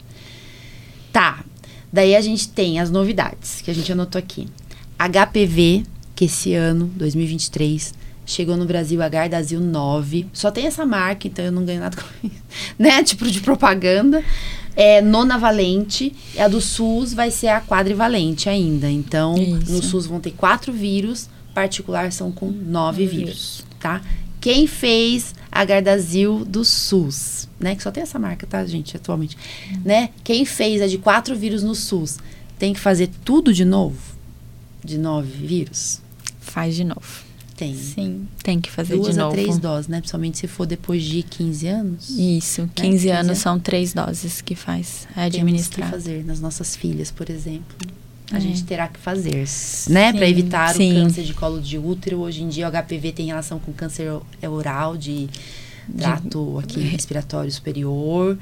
[SPEAKER 1] Tá, daí a gente tem as novidades que a gente anotou aqui. HPV, que esse ano, 2023, chegou no Brasil a Gardasil 9. Só tem essa marca, então eu não ganho nada com isso. Né? Tipo de propaganda. É nona valente. A do SUS vai ser a quadrivalente ainda. Então,
[SPEAKER 2] Isso.
[SPEAKER 1] no SUS vão ter quatro vírus. Particular são com nove
[SPEAKER 3] Nove
[SPEAKER 1] vírus, tá? Quem fez a Gardasil do SUS, né? Que só tem essa marca, tá, gente, atualmente. Né? Quem fez a de quatro vírus no SUS tem que fazer tudo de novo? De nove vírus?
[SPEAKER 2] Faz de novo.
[SPEAKER 1] Tem.
[SPEAKER 3] Sim.
[SPEAKER 2] Tem que fazer
[SPEAKER 1] Duas
[SPEAKER 2] de
[SPEAKER 1] a
[SPEAKER 2] novo.
[SPEAKER 1] três doses, né? Principalmente se for depois de 15 anos.
[SPEAKER 2] Isso, 15
[SPEAKER 1] 15
[SPEAKER 2] anos são três doses que faz é
[SPEAKER 1] Temos que
[SPEAKER 2] administrar.
[SPEAKER 1] fazer nas nossas filhas, por exemplo. A
[SPEAKER 2] É.
[SPEAKER 1] gente terá que fazer, né? Para evitar
[SPEAKER 2] sim.
[SPEAKER 1] o câncer de colo de útero. Hoje em dia, o HPV tem relação com câncer oral, de trato aqui respiratório superior.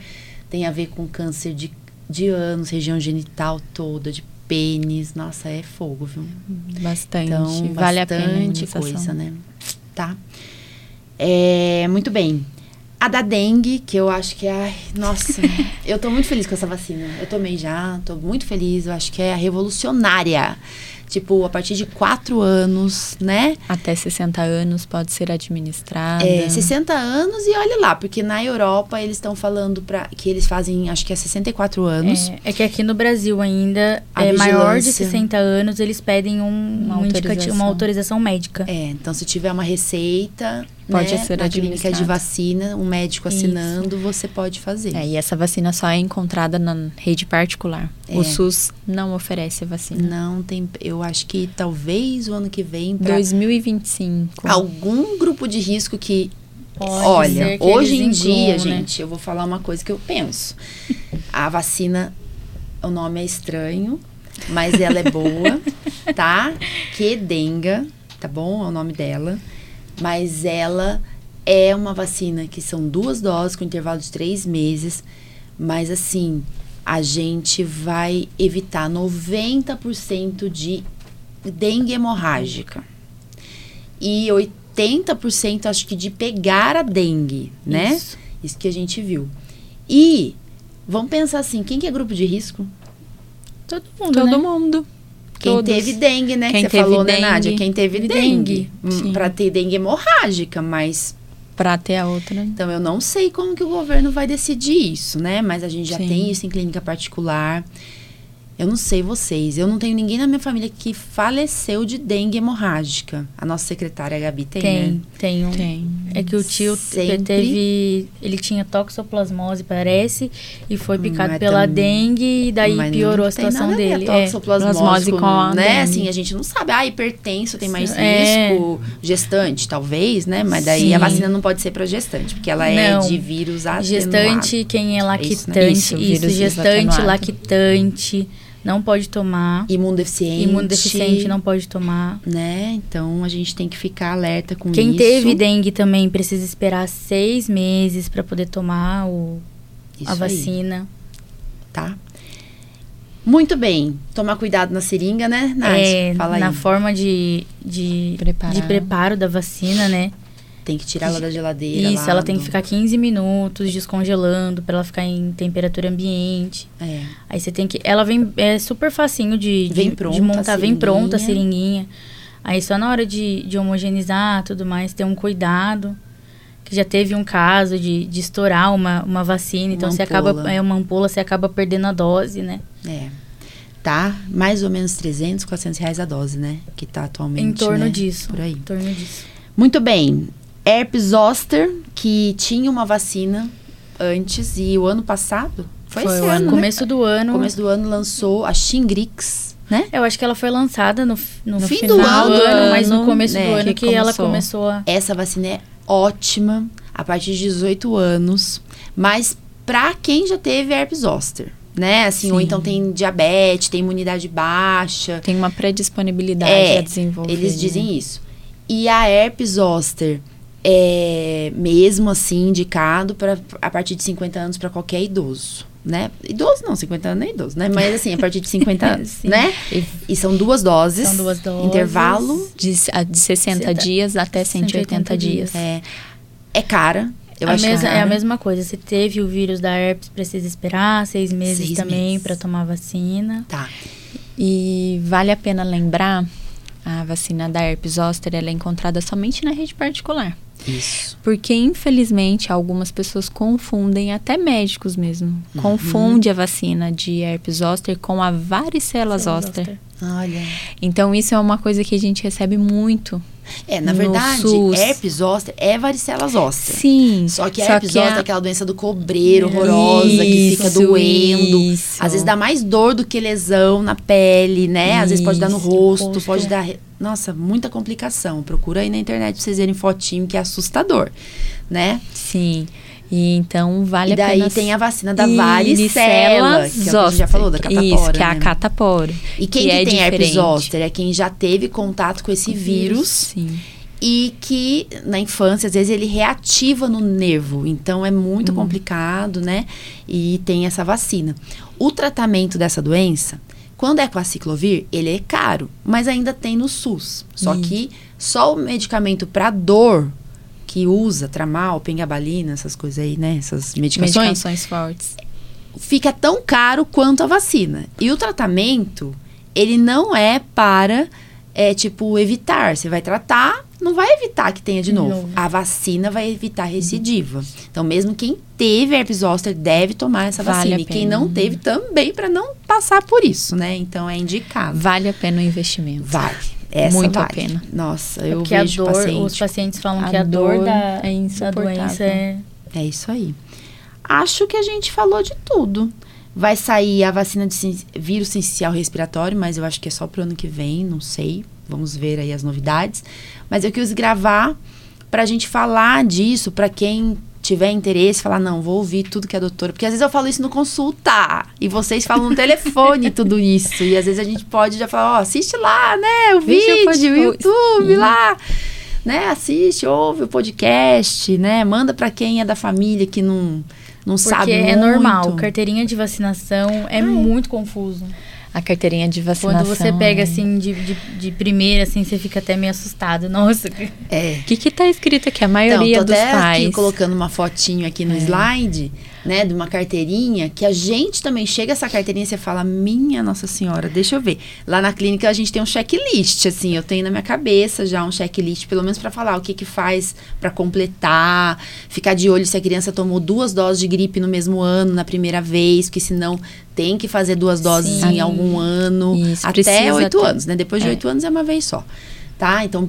[SPEAKER 1] Tem a ver com câncer de, de ânus, região genital toda, de pênis. Nossa, é fogo, viu?
[SPEAKER 2] Bastante.
[SPEAKER 1] Então,
[SPEAKER 2] vale a pena a
[SPEAKER 1] bastante
[SPEAKER 2] imunização.
[SPEAKER 1] coisa, né? Tá. É, muito bem. A da dengue, que eu acho que é. Ai, nossa, eu tô muito feliz com essa vacina. Eu tomei já, tô muito feliz. Eu acho que é revolucionária. Tipo, a partir de quatro anos, né?
[SPEAKER 2] Até 60 anos pode ser administrada.
[SPEAKER 1] É, 60 anos e olha lá, porque na Europa eles estão falando pra, que eles fazem, acho que é 64 anos.
[SPEAKER 3] É, é que aqui no Brasil ainda
[SPEAKER 1] A
[SPEAKER 3] é maior de
[SPEAKER 1] vigilância.
[SPEAKER 3] 60 anos, eles pedem um,
[SPEAKER 2] Uma
[SPEAKER 3] um
[SPEAKER 2] autorização.
[SPEAKER 3] uma autorização médica.
[SPEAKER 1] É, então se tiver uma receita,
[SPEAKER 2] Pode
[SPEAKER 1] né,
[SPEAKER 2] ser
[SPEAKER 1] na clínica de vacina, um médico
[SPEAKER 3] Isso.
[SPEAKER 1] assinando, você pode fazer.
[SPEAKER 2] É, e essa vacina só é encontrada na rede particular.
[SPEAKER 1] É.
[SPEAKER 2] O SUS não oferece a vacina.
[SPEAKER 1] Não tem, eu acho que talvez o ano que vem para
[SPEAKER 2] 2025.
[SPEAKER 1] algum grupo de risco que
[SPEAKER 3] Pode
[SPEAKER 1] Olha,
[SPEAKER 3] que
[SPEAKER 1] hoje em
[SPEAKER 3] eles
[SPEAKER 1] dia,
[SPEAKER 3] incluam, né?
[SPEAKER 1] gente, eu vou falar uma coisa que eu penso. A vacina, o nome é estranho, mas ela é boa, tá? Quedenga, tá bom? É o nome dela. Mas ela é uma vacina que são duas doses com intervalo de três meses. Mas assim, a gente vai evitar 90% de dengue hemorrágica. E 80% acho que de pegar a dengue, né?
[SPEAKER 3] Isso.
[SPEAKER 1] Isso que a gente viu. E vamos pensar assim, quem que é grupo de risco?
[SPEAKER 3] Todo mundo,
[SPEAKER 2] Todo
[SPEAKER 3] né?
[SPEAKER 2] mundo.
[SPEAKER 1] Quem
[SPEAKER 2] Todos.
[SPEAKER 1] teve dengue, né?
[SPEAKER 2] Quem
[SPEAKER 1] que você falou, né,
[SPEAKER 2] dengue.
[SPEAKER 1] Nádia? Quem teve dengue.
[SPEAKER 3] Dengue,
[SPEAKER 1] Hum. Pra ter dengue hemorrágica, mas...
[SPEAKER 2] Pra ter a outra.
[SPEAKER 1] Então, eu não sei como que o governo vai decidir isso, né? Mas a gente já
[SPEAKER 2] Sim.
[SPEAKER 1] tem isso em clínica particular. Eu não sei vocês. Eu não tenho ninguém na minha família que faleceu de dengue hemorrágica. A nossa secretária, a Gabi, tem,
[SPEAKER 3] Tem,
[SPEAKER 1] né?
[SPEAKER 3] tem um.
[SPEAKER 2] Tem.
[SPEAKER 3] É que o tio
[SPEAKER 1] Sempre.
[SPEAKER 3] teve. Ele tinha toxoplasmose, parece, e foi picado
[SPEAKER 1] Mas
[SPEAKER 3] pela
[SPEAKER 1] tam-
[SPEAKER 3] dengue, e daí
[SPEAKER 1] Mas
[SPEAKER 3] piorou a
[SPEAKER 1] tem
[SPEAKER 3] situação
[SPEAKER 1] nada a ver
[SPEAKER 3] dele.
[SPEAKER 1] a
[SPEAKER 3] É.
[SPEAKER 1] toxoplasmose
[SPEAKER 2] Plasmose
[SPEAKER 1] com,
[SPEAKER 2] com a
[SPEAKER 1] né?
[SPEAKER 2] dengue.
[SPEAKER 1] Assim, a gente não sabe. Ah, hipertenso tem mais
[SPEAKER 3] É.
[SPEAKER 1] risco. Gestante, talvez, né? Mas daí a
[SPEAKER 3] Sim.
[SPEAKER 1] vacina não pode ser para gestante, porque ela é
[SPEAKER 3] Não.
[SPEAKER 1] de vírus atenuado.
[SPEAKER 3] Gestante, quem é
[SPEAKER 1] isso,
[SPEAKER 3] lactante,
[SPEAKER 1] né?
[SPEAKER 3] isso,
[SPEAKER 2] Isso, vírus
[SPEAKER 3] gestante, lactante, não pode tomar.
[SPEAKER 1] Imunodeficiente.
[SPEAKER 3] Imunodeficiente não pode tomar.
[SPEAKER 1] Né? Então a gente tem que ficar alerta com
[SPEAKER 3] Quem
[SPEAKER 1] isso.
[SPEAKER 3] teve dengue também precisa esperar seis meses para poder tomar o,
[SPEAKER 1] Isso
[SPEAKER 3] a
[SPEAKER 1] aí,
[SPEAKER 3] vacina.
[SPEAKER 1] tá? Muito bem. Tomar cuidado na seringa, né, Nath?
[SPEAKER 3] É,
[SPEAKER 1] Fala aí.
[SPEAKER 3] na forma de, de,
[SPEAKER 2] Preparar.
[SPEAKER 3] de preparo da vacina, né?
[SPEAKER 1] Tem que tirar ela da geladeira.
[SPEAKER 3] Isso, ela tem que
[SPEAKER 1] do-
[SPEAKER 3] ficar 15 minutos descongelando para ela ficar em temperatura ambiente.
[SPEAKER 1] É.
[SPEAKER 3] Aí você tem que. Ela vem. É super facinho de,
[SPEAKER 1] Vem
[SPEAKER 3] de,
[SPEAKER 1] pronta
[SPEAKER 3] de montar, vem pronta a
[SPEAKER 1] seringuinha.
[SPEAKER 3] Aí só na hora de, de homogeneizar tudo mais, ter um cuidado. Que já teve um caso de, de estourar uma, uma vacina, então você acaba. É uma ampola, você acaba perdendo a dose, né?
[SPEAKER 1] É. Tá mais ou menos 300, 400 reais a dose, né? Que tá atualmente,
[SPEAKER 3] em torno
[SPEAKER 1] né?
[SPEAKER 3] disso.
[SPEAKER 1] Por aí.
[SPEAKER 3] Em torno disso.
[SPEAKER 1] Muito bem. Herpes zoster, que tinha uma vacina antes e o ano passado foi,
[SPEAKER 2] Foi
[SPEAKER 1] esse
[SPEAKER 2] o
[SPEAKER 1] ano,
[SPEAKER 2] ano.
[SPEAKER 1] né?
[SPEAKER 3] Começo do ano.
[SPEAKER 1] Começo do ano lançou a Shingrix, né?
[SPEAKER 3] Eu acho que ela foi lançada no, no,
[SPEAKER 1] No fim
[SPEAKER 3] final
[SPEAKER 1] do
[SPEAKER 3] do
[SPEAKER 1] ano,
[SPEAKER 3] ano, mas no
[SPEAKER 2] ano,
[SPEAKER 3] começo
[SPEAKER 1] né,
[SPEAKER 3] do ano
[SPEAKER 2] que
[SPEAKER 3] que, ela
[SPEAKER 2] começou.
[SPEAKER 3] a.
[SPEAKER 1] Essa vacina é ótima a partir de 18 anos, mas pra quem já teve herpes zoster, né? Assim, ou
[SPEAKER 2] Sim.
[SPEAKER 1] então tem diabetes, tem imunidade baixa,
[SPEAKER 2] Tem uma predisponibilidade
[SPEAKER 1] É,
[SPEAKER 2] a desenvolver.
[SPEAKER 1] Eles
[SPEAKER 2] né?
[SPEAKER 1] dizem isso. E a herpes zoster é mesmo assim indicado para a partir de 50 anos para qualquer idoso, né? Idoso não, 50 anos não é idoso, né? Mas assim, a partir de 50 anos, né? E são duas doses.
[SPEAKER 3] São duas doses.
[SPEAKER 1] Intervalo
[SPEAKER 2] De, a- de 60
[SPEAKER 3] Seta-
[SPEAKER 2] dias até 180
[SPEAKER 3] 180
[SPEAKER 2] dias.
[SPEAKER 1] é é cara. Eu
[SPEAKER 3] a
[SPEAKER 1] acho
[SPEAKER 3] mesma,
[SPEAKER 1] cara.
[SPEAKER 3] É a mesma coisa. Se teve o vírus da herpes, precisa esperar seis meses
[SPEAKER 1] Seis
[SPEAKER 3] também para tomar vacina.
[SPEAKER 1] Tá.
[SPEAKER 2] E vale a pena lembrar, a vacina da herpes zoster ela é encontrada somente na rede particular.
[SPEAKER 1] Isso.
[SPEAKER 2] Porque, infelizmente, algumas pessoas confundem, até médicos mesmo,
[SPEAKER 1] Uhum.
[SPEAKER 2] confunde a vacina de herpes zoster com a varicela zoster.
[SPEAKER 1] Olha.
[SPEAKER 2] Então, isso é uma coisa que a gente recebe muito.
[SPEAKER 1] É, na
[SPEAKER 2] No
[SPEAKER 1] verdade,
[SPEAKER 2] SUS.
[SPEAKER 1] herpes zoster é varicela zoster.
[SPEAKER 2] Sim.
[SPEAKER 1] Só que a herpes zoster é aquela doença do cobreiro horrorosa, que fica
[SPEAKER 2] Isso,
[SPEAKER 1] doendo.
[SPEAKER 2] isso.
[SPEAKER 1] Às vezes dá mais dor do que lesão na pele, né? Às vezes pode dar no
[SPEAKER 2] Isso,
[SPEAKER 1] rosto,
[SPEAKER 3] rosto.
[SPEAKER 1] pode dar. Nossa, muita complicação. Procura aí na internet pra vocês verem fotinho que é assustador, né?
[SPEAKER 2] Sim. E então vale
[SPEAKER 1] e daí
[SPEAKER 2] a pena.
[SPEAKER 1] tem a vacina da varicela, que é que a gente já falou, da catapora.
[SPEAKER 2] Isso, que é a
[SPEAKER 1] né?
[SPEAKER 2] catapora.
[SPEAKER 1] E quem
[SPEAKER 2] que
[SPEAKER 1] que,
[SPEAKER 2] é
[SPEAKER 1] tem herpes
[SPEAKER 2] diferente.
[SPEAKER 1] zoster é quem já teve contato com esse vírus
[SPEAKER 2] Sim.
[SPEAKER 1] e que na infância, às vezes, ele reativa no nervo. Então é muito complicado, né? E tem essa vacina. O tratamento dessa doença, quando é com a ciclovir, ele é caro, mas ainda tem no SUS. Só
[SPEAKER 2] Isso.
[SPEAKER 1] que só o medicamento para dor que usa, tramal, pengabalina, essas coisas aí, né? Essas medicações,
[SPEAKER 2] Medicações fortes.
[SPEAKER 1] fica tão caro quanto a vacina. E o tratamento, ele não é para, é, tipo, evitar. Você vai tratar, não vai evitar que tenha de novo.
[SPEAKER 3] novo.
[SPEAKER 1] A vacina vai evitar recidiva. Então, mesmo quem teve herpes zoster deve tomar essa
[SPEAKER 2] Vale
[SPEAKER 1] vacina.
[SPEAKER 2] a
[SPEAKER 1] E quem não teve também, para não passar por isso, né? Então, é indicado.
[SPEAKER 2] Vale a pena o investimento.
[SPEAKER 1] Vale. Essa
[SPEAKER 2] Muito a
[SPEAKER 1] vale.
[SPEAKER 2] pena.
[SPEAKER 1] Nossa,
[SPEAKER 3] É
[SPEAKER 1] eu
[SPEAKER 3] porque a
[SPEAKER 1] vejo
[SPEAKER 3] dor,
[SPEAKER 1] paciente.
[SPEAKER 3] os pacientes falam
[SPEAKER 2] A
[SPEAKER 3] que a dor,
[SPEAKER 2] dor
[SPEAKER 3] da,
[SPEAKER 2] é
[SPEAKER 3] da doença é.
[SPEAKER 1] É isso aí. Acho que a gente falou de tudo. Vai sair a vacina de vírus sincicial respiratório, mas eu acho que é só pro ano que vem, não sei. Vamos ver aí as novidades. Mas eu quis gravar pra gente falar disso pra quem tiver interesse, falar, não, vou ouvir tudo que a doutora. Porque às vezes eu falo isso no consulta. E vocês falam no telefone tudo isso. E às vezes a gente pode já falar, ó, assiste lá, né? O
[SPEAKER 2] Veja o
[SPEAKER 1] vídeo, o
[SPEAKER 2] pod-
[SPEAKER 1] YouTube
[SPEAKER 2] Sim.
[SPEAKER 1] lá. Né? Assiste, ouve o podcast, né? Manda pra quem é da família que não, não
[SPEAKER 3] Porque
[SPEAKER 1] sabe
[SPEAKER 3] é
[SPEAKER 1] muito.
[SPEAKER 3] normal. Carteirinha de vacinação é muito confuso.
[SPEAKER 2] A carteirinha de vacinação.
[SPEAKER 3] Quando você pega,
[SPEAKER 2] é-
[SPEAKER 3] assim, de, de, de primeira, assim, você fica até meio assustado. Nossa,
[SPEAKER 1] É.
[SPEAKER 2] O que que tá escrito aqui? A
[SPEAKER 1] Então,
[SPEAKER 2] maioria
[SPEAKER 1] tô
[SPEAKER 2] dos
[SPEAKER 1] até
[SPEAKER 2] pais.
[SPEAKER 1] aqui colocando uma fotinho aqui no
[SPEAKER 2] É.
[SPEAKER 1] slide, né, de uma carteirinha, que a gente também chega essa carteirinha e você fala, minha Nossa Senhora, deixa eu ver. Lá na clínica a gente tem um checklist, assim, eu tenho na minha cabeça já um checklist, pelo menos pra falar o que que faz pra completar, ficar de olho se a criança tomou duas doses de gripe no mesmo ano, na primeira vez, porque senão tem que fazer duas doses
[SPEAKER 3] Sim.
[SPEAKER 1] em algum ano,
[SPEAKER 2] Isso,
[SPEAKER 1] até oito anos, né? Depois de
[SPEAKER 2] É.
[SPEAKER 1] oito anos é uma vez só, tá? Então,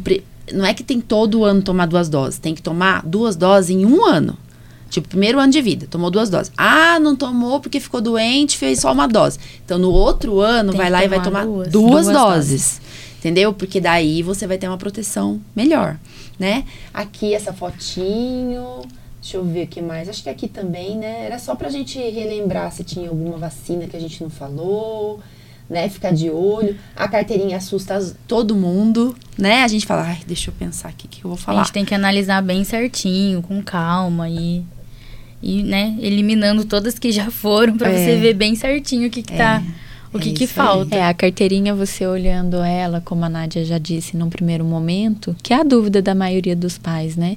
[SPEAKER 1] não é que tem todo ano tomar duas doses, tem que tomar duas doses em um ano. Tipo, primeiro ano de vida, tomou duas doses. Ah, não tomou porque ficou doente, fez só uma dose. Então, no outro ano,
[SPEAKER 3] Tem
[SPEAKER 1] vai lá e vai
[SPEAKER 3] tomar duas.
[SPEAKER 1] duas,
[SPEAKER 2] Duas
[SPEAKER 1] doses. Entendeu? Porque daí você vai ter uma proteção melhor, né? Aqui, essa fotinho. Deixa eu ver o que mais. Acho que aqui também, né? Era só pra gente relembrar se tinha alguma vacina que a gente não falou, né? Ficar de olho. A carteirinha assusta as- todo mundo, né? A gente fala, ai, deixa eu pensar aqui o que eu vou
[SPEAKER 3] a
[SPEAKER 1] falar.
[SPEAKER 3] gente tem que analisar bem certinho, com calma e... E, né, eliminando todas que já foram pra
[SPEAKER 1] É.
[SPEAKER 3] você ver bem certinho o que que tá... O
[SPEAKER 1] É
[SPEAKER 3] que que
[SPEAKER 1] isso aí.
[SPEAKER 3] falta.
[SPEAKER 2] É, a carteirinha, você olhando ela, como a Nádia já disse num primeiro momento, que é a dúvida da maioria dos pais, né?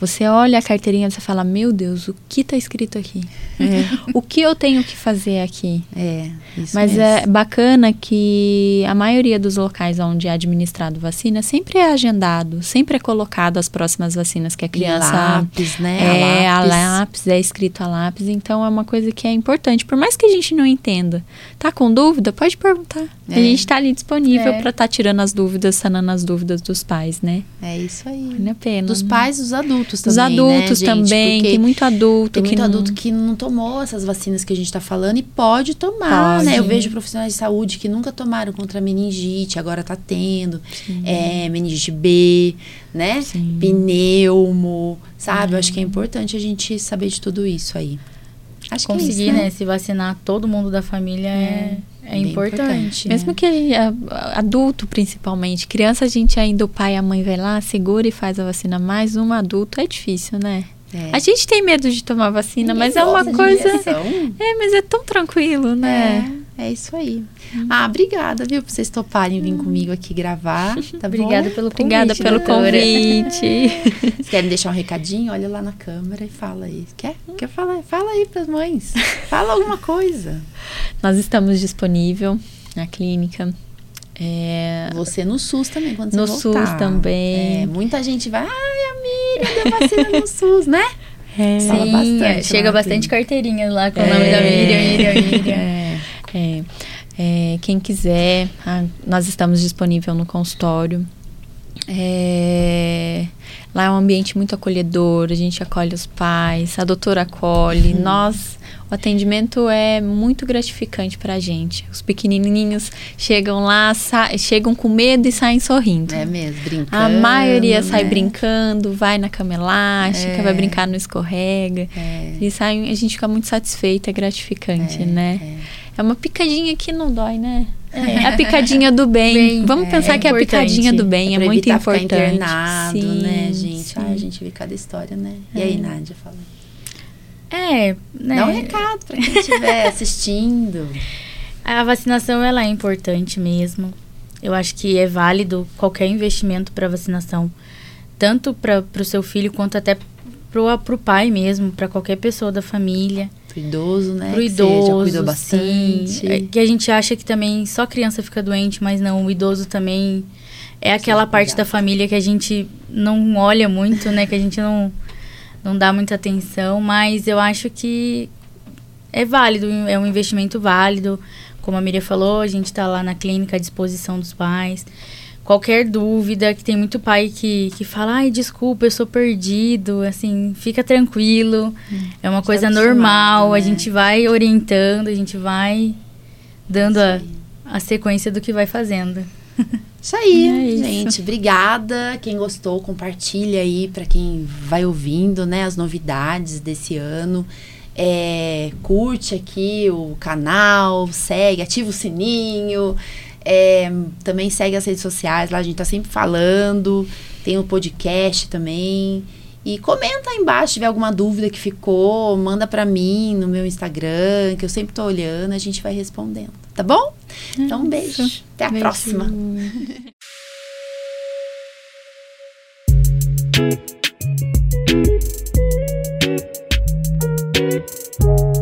[SPEAKER 2] Você olha a carteirinha e você fala, meu Deus, o que tá escrito aqui? o que eu tenho que fazer aqui?
[SPEAKER 1] É, isso
[SPEAKER 2] Mas
[SPEAKER 1] mesmo.
[SPEAKER 2] é bacana que a maioria dos locais onde é administrado vacina sempre é agendado, sempre é colocado as próximas vacinas que a
[SPEAKER 1] E
[SPEAKER 2] criança
[SPEAKER 1] lápis, né?
[SPEAKER 2] é, a
[SPEAKER 1] lápis.
[SPEAKER 2] lápis, é escrito a lápis, então é uma coisa que é importante. Por mais que a gente não entenda, tá com dúvida, pode perguntar. A
[SPEAKER 1] É.
[SPEAKER 2] gente tá ali disponível
[SPEAKER 3] É.
[SPEAKER 2] pra estar tirando as dúvidas, sanando as dúvidas dos pais, né?
[SPEAKER 1] É isso aí.
[SPEAKER 2] Vale a pena.
[SPEAKER 1] Dos pais e dos adultos
[SPEAKER 2] Dos
[SPEAKER 1] também, né,
[SPEAKER 2] adultos
[SPEAKER 1] gente?
[SPEAKER 2] também, tem muito adulto
[SPEAKER 1] Tem
[SPEAKER 2] que
[SPEAKER 1] muito
[SPEAKER 2] não-
[SPEAKER 1] adulto que não tomou essas vacinas que a gente tá falando e pode tomar,
[SPEAKER 2] Pode.
[SPEAKER 1] né? Eu vejo profissionais de saúde que nunca tomaram contra meningite, agora tá tendo. É, meningite B, né?
[SPEAKER 2] Sim.
[SPEAKER 1] Pneumo, sabe? Eu acho que é importante a gente saber de tudo isso aí. Acho
[SPEAKER 3] Conseguir,
[SPEAKER 1] que é isso,
[SPEAKER 3] né? se vacinar todo mundo da família é, é,
[SPEAKER 1] bem
[SPEAKER 3] importante.
[SPEAKER 1] importante.
[SPEAKER 2] Mesmo que a- adulto, principalmente. Criança, a gente ainda, o pai e a mãe vai lá, segura e faz a vacina. Mas um adulto é difícil, né?
[SPEAKER 1] É.
[SPEAKER 2] A gente tem medo de tomar vacina,
[SPEAKER 1] Ninguém
[SPEAKER 2] mas é uma coisa. É, mas é tão tranquilo, né?
[SPEAKER 1] É, é isso aí. Ah, obrigada, viu, por vocês toparem vir comigo aqui gravar. Tá bom?
[SPEAKER 3] Obrigada pelo convite,
[SPEAKER 2] Obrigada pelo
[SPEAKER 3] doutora.
[SPEAKER 2] convite.
[SPEAKER 1] Vocês querem deixar um recadinho? Olha lá na câmera e fala aí. Quer? Quer falar? Fala aí pras mães. Fala alguma coisa.
[SPEAKER 2] Nós estamos disponível na clínica. É,
[SPEAKER 1] Você no SUS também, quando
[SPEAKER 2] No
[SPEAKER 1] você voltar.
[SPEAKER 2] SUS também.
[SPEAKER 1] É, muita gente vai, ai, a Miriam deu vacina no SUS, né?
[SPEAKER 2] é,
[SPEAKER 1] Fala
[SPEAKER 3] Sim,
[SPEAKER 1] bastante
[SPEAKER 3] é,
[SPEAKER 1] lá
[SPEAKER 3] chega bastante carteirinha lá com
[SPEAKER 2] É.
[SPEAKER 3] o nome da Miriam, Miriam, Miriam.
[SPEAKER 1] É.
[SPEAKER 2] É, é, quem quiser, ah, nós estamos disponível no consultório. É, lá é um ambiente muito acolhedor, a gente acolhe os pais, a doutora acolhe.
[SPEAKER 1] Uhum.
[SPEAKER 2] Nós, o atendimento é muito gratificante pra gente. Os pequenininhos chegam lá, chegam com medo e saem sorrindo.
[SPEAKER 1] É mesmo, brincando.
[SPEAKER 2] A maioria sai
[SPEAKER 1] né?
[SPEAKER 2] brincando, vai na cama elástica,
[SPEAKER 1] É.
[SPEAKER 2] vai brincar no escorrega.
[SPEAKER 1] É.
[SPEAKER 2] E saem, a gente fica muito satisfeita, é gratificante, né?
[SPEAKER 1] é.
[SPEAKER 2] É uma picadinha que não dói, né? É a picadinha do bem.
[SPEAKER 3] Bem,
[SPEAKER 2] Vamos
[SPEAKER 1] é,
[SPEAKER 2] pensar
[SPEAKER 3] é
[SPEAKER 2] que é a
[SPEAKER 3] importante.
[SPEAKER 2] picadinha do bem, é,
[SPEAKER 1] pra
[SPEAKER 2] muito
[SPEAKER 1] evitar ficar
[SPEAKER 2] importante.
[SPEAKER 1] internado,
[SPEAKER 2] Sim,
[SPEAKER 1] né, gente?
[SPEAKER 2] sim.
[SPEAKER 1] Ai, a gente vê cada história, né? E aí, Nádia, fala.
[SPEAKER 3] É, né?
[SPEAKER 1] Dá um recado pra quem estiver assistindo.
[SPEAKER 3] A vacinação ela é importante mesmo. Eu acho que é válido qualquer investimento para vacinação, tanto para o seu filho quanto até para o pai mesmo, para qualquer pessoa da família,
[SPEAKER 1] Pro idoso, né?
[SPEAKER 3] para o
[SPEAKER 1] que
[SPEAKER 3] idoso,
[SPEAKER 1] cuidou bastante.
[SPEAKER 3] sim. É que a gente acha que também só criança fica doente, mas não, o idoso também é aquela parte da família que a gente não olha muito, né? Que a gente não não dá muita atenção, mas eu acho que é válido, é um investimento válido. Como a Miriam falou, a gente está lá na clínica à disposição dos pais. Qualquer dúvida, que tem muito pai que, que fala, ai, desculpa, eu sou perdido, assim, fica tranquilo. é uma coisa normal, a
[SPEAKER 1] né?
[SPEAKER 3] gente vai orientando, a gente vai dando a, a sequência do que vai fazendo.
[SPEAKER 1] Isso aí,
[SPEAKER 3] É isso.
[SPEAKER 1] gente. Obrigada. Quem gostou, compartilha aí para quem vai ouvindo, né, as novidades desse ano. É, curte aqui o canal, segue, ativa o sininho. É, também segue as redes sociais, lá a gente tá sempre falando. Tem o podcast também. E comenta aí embaixo se tiver alguma dúvida que ficou, manda para mim no meu Instagram, que eu sempre tô olhando, a gente vai respondendo, tá bom? É então, um beijo. Até a
[SPEAKER 3] beijo.
[SPEAKER 1] próxima. Thank you.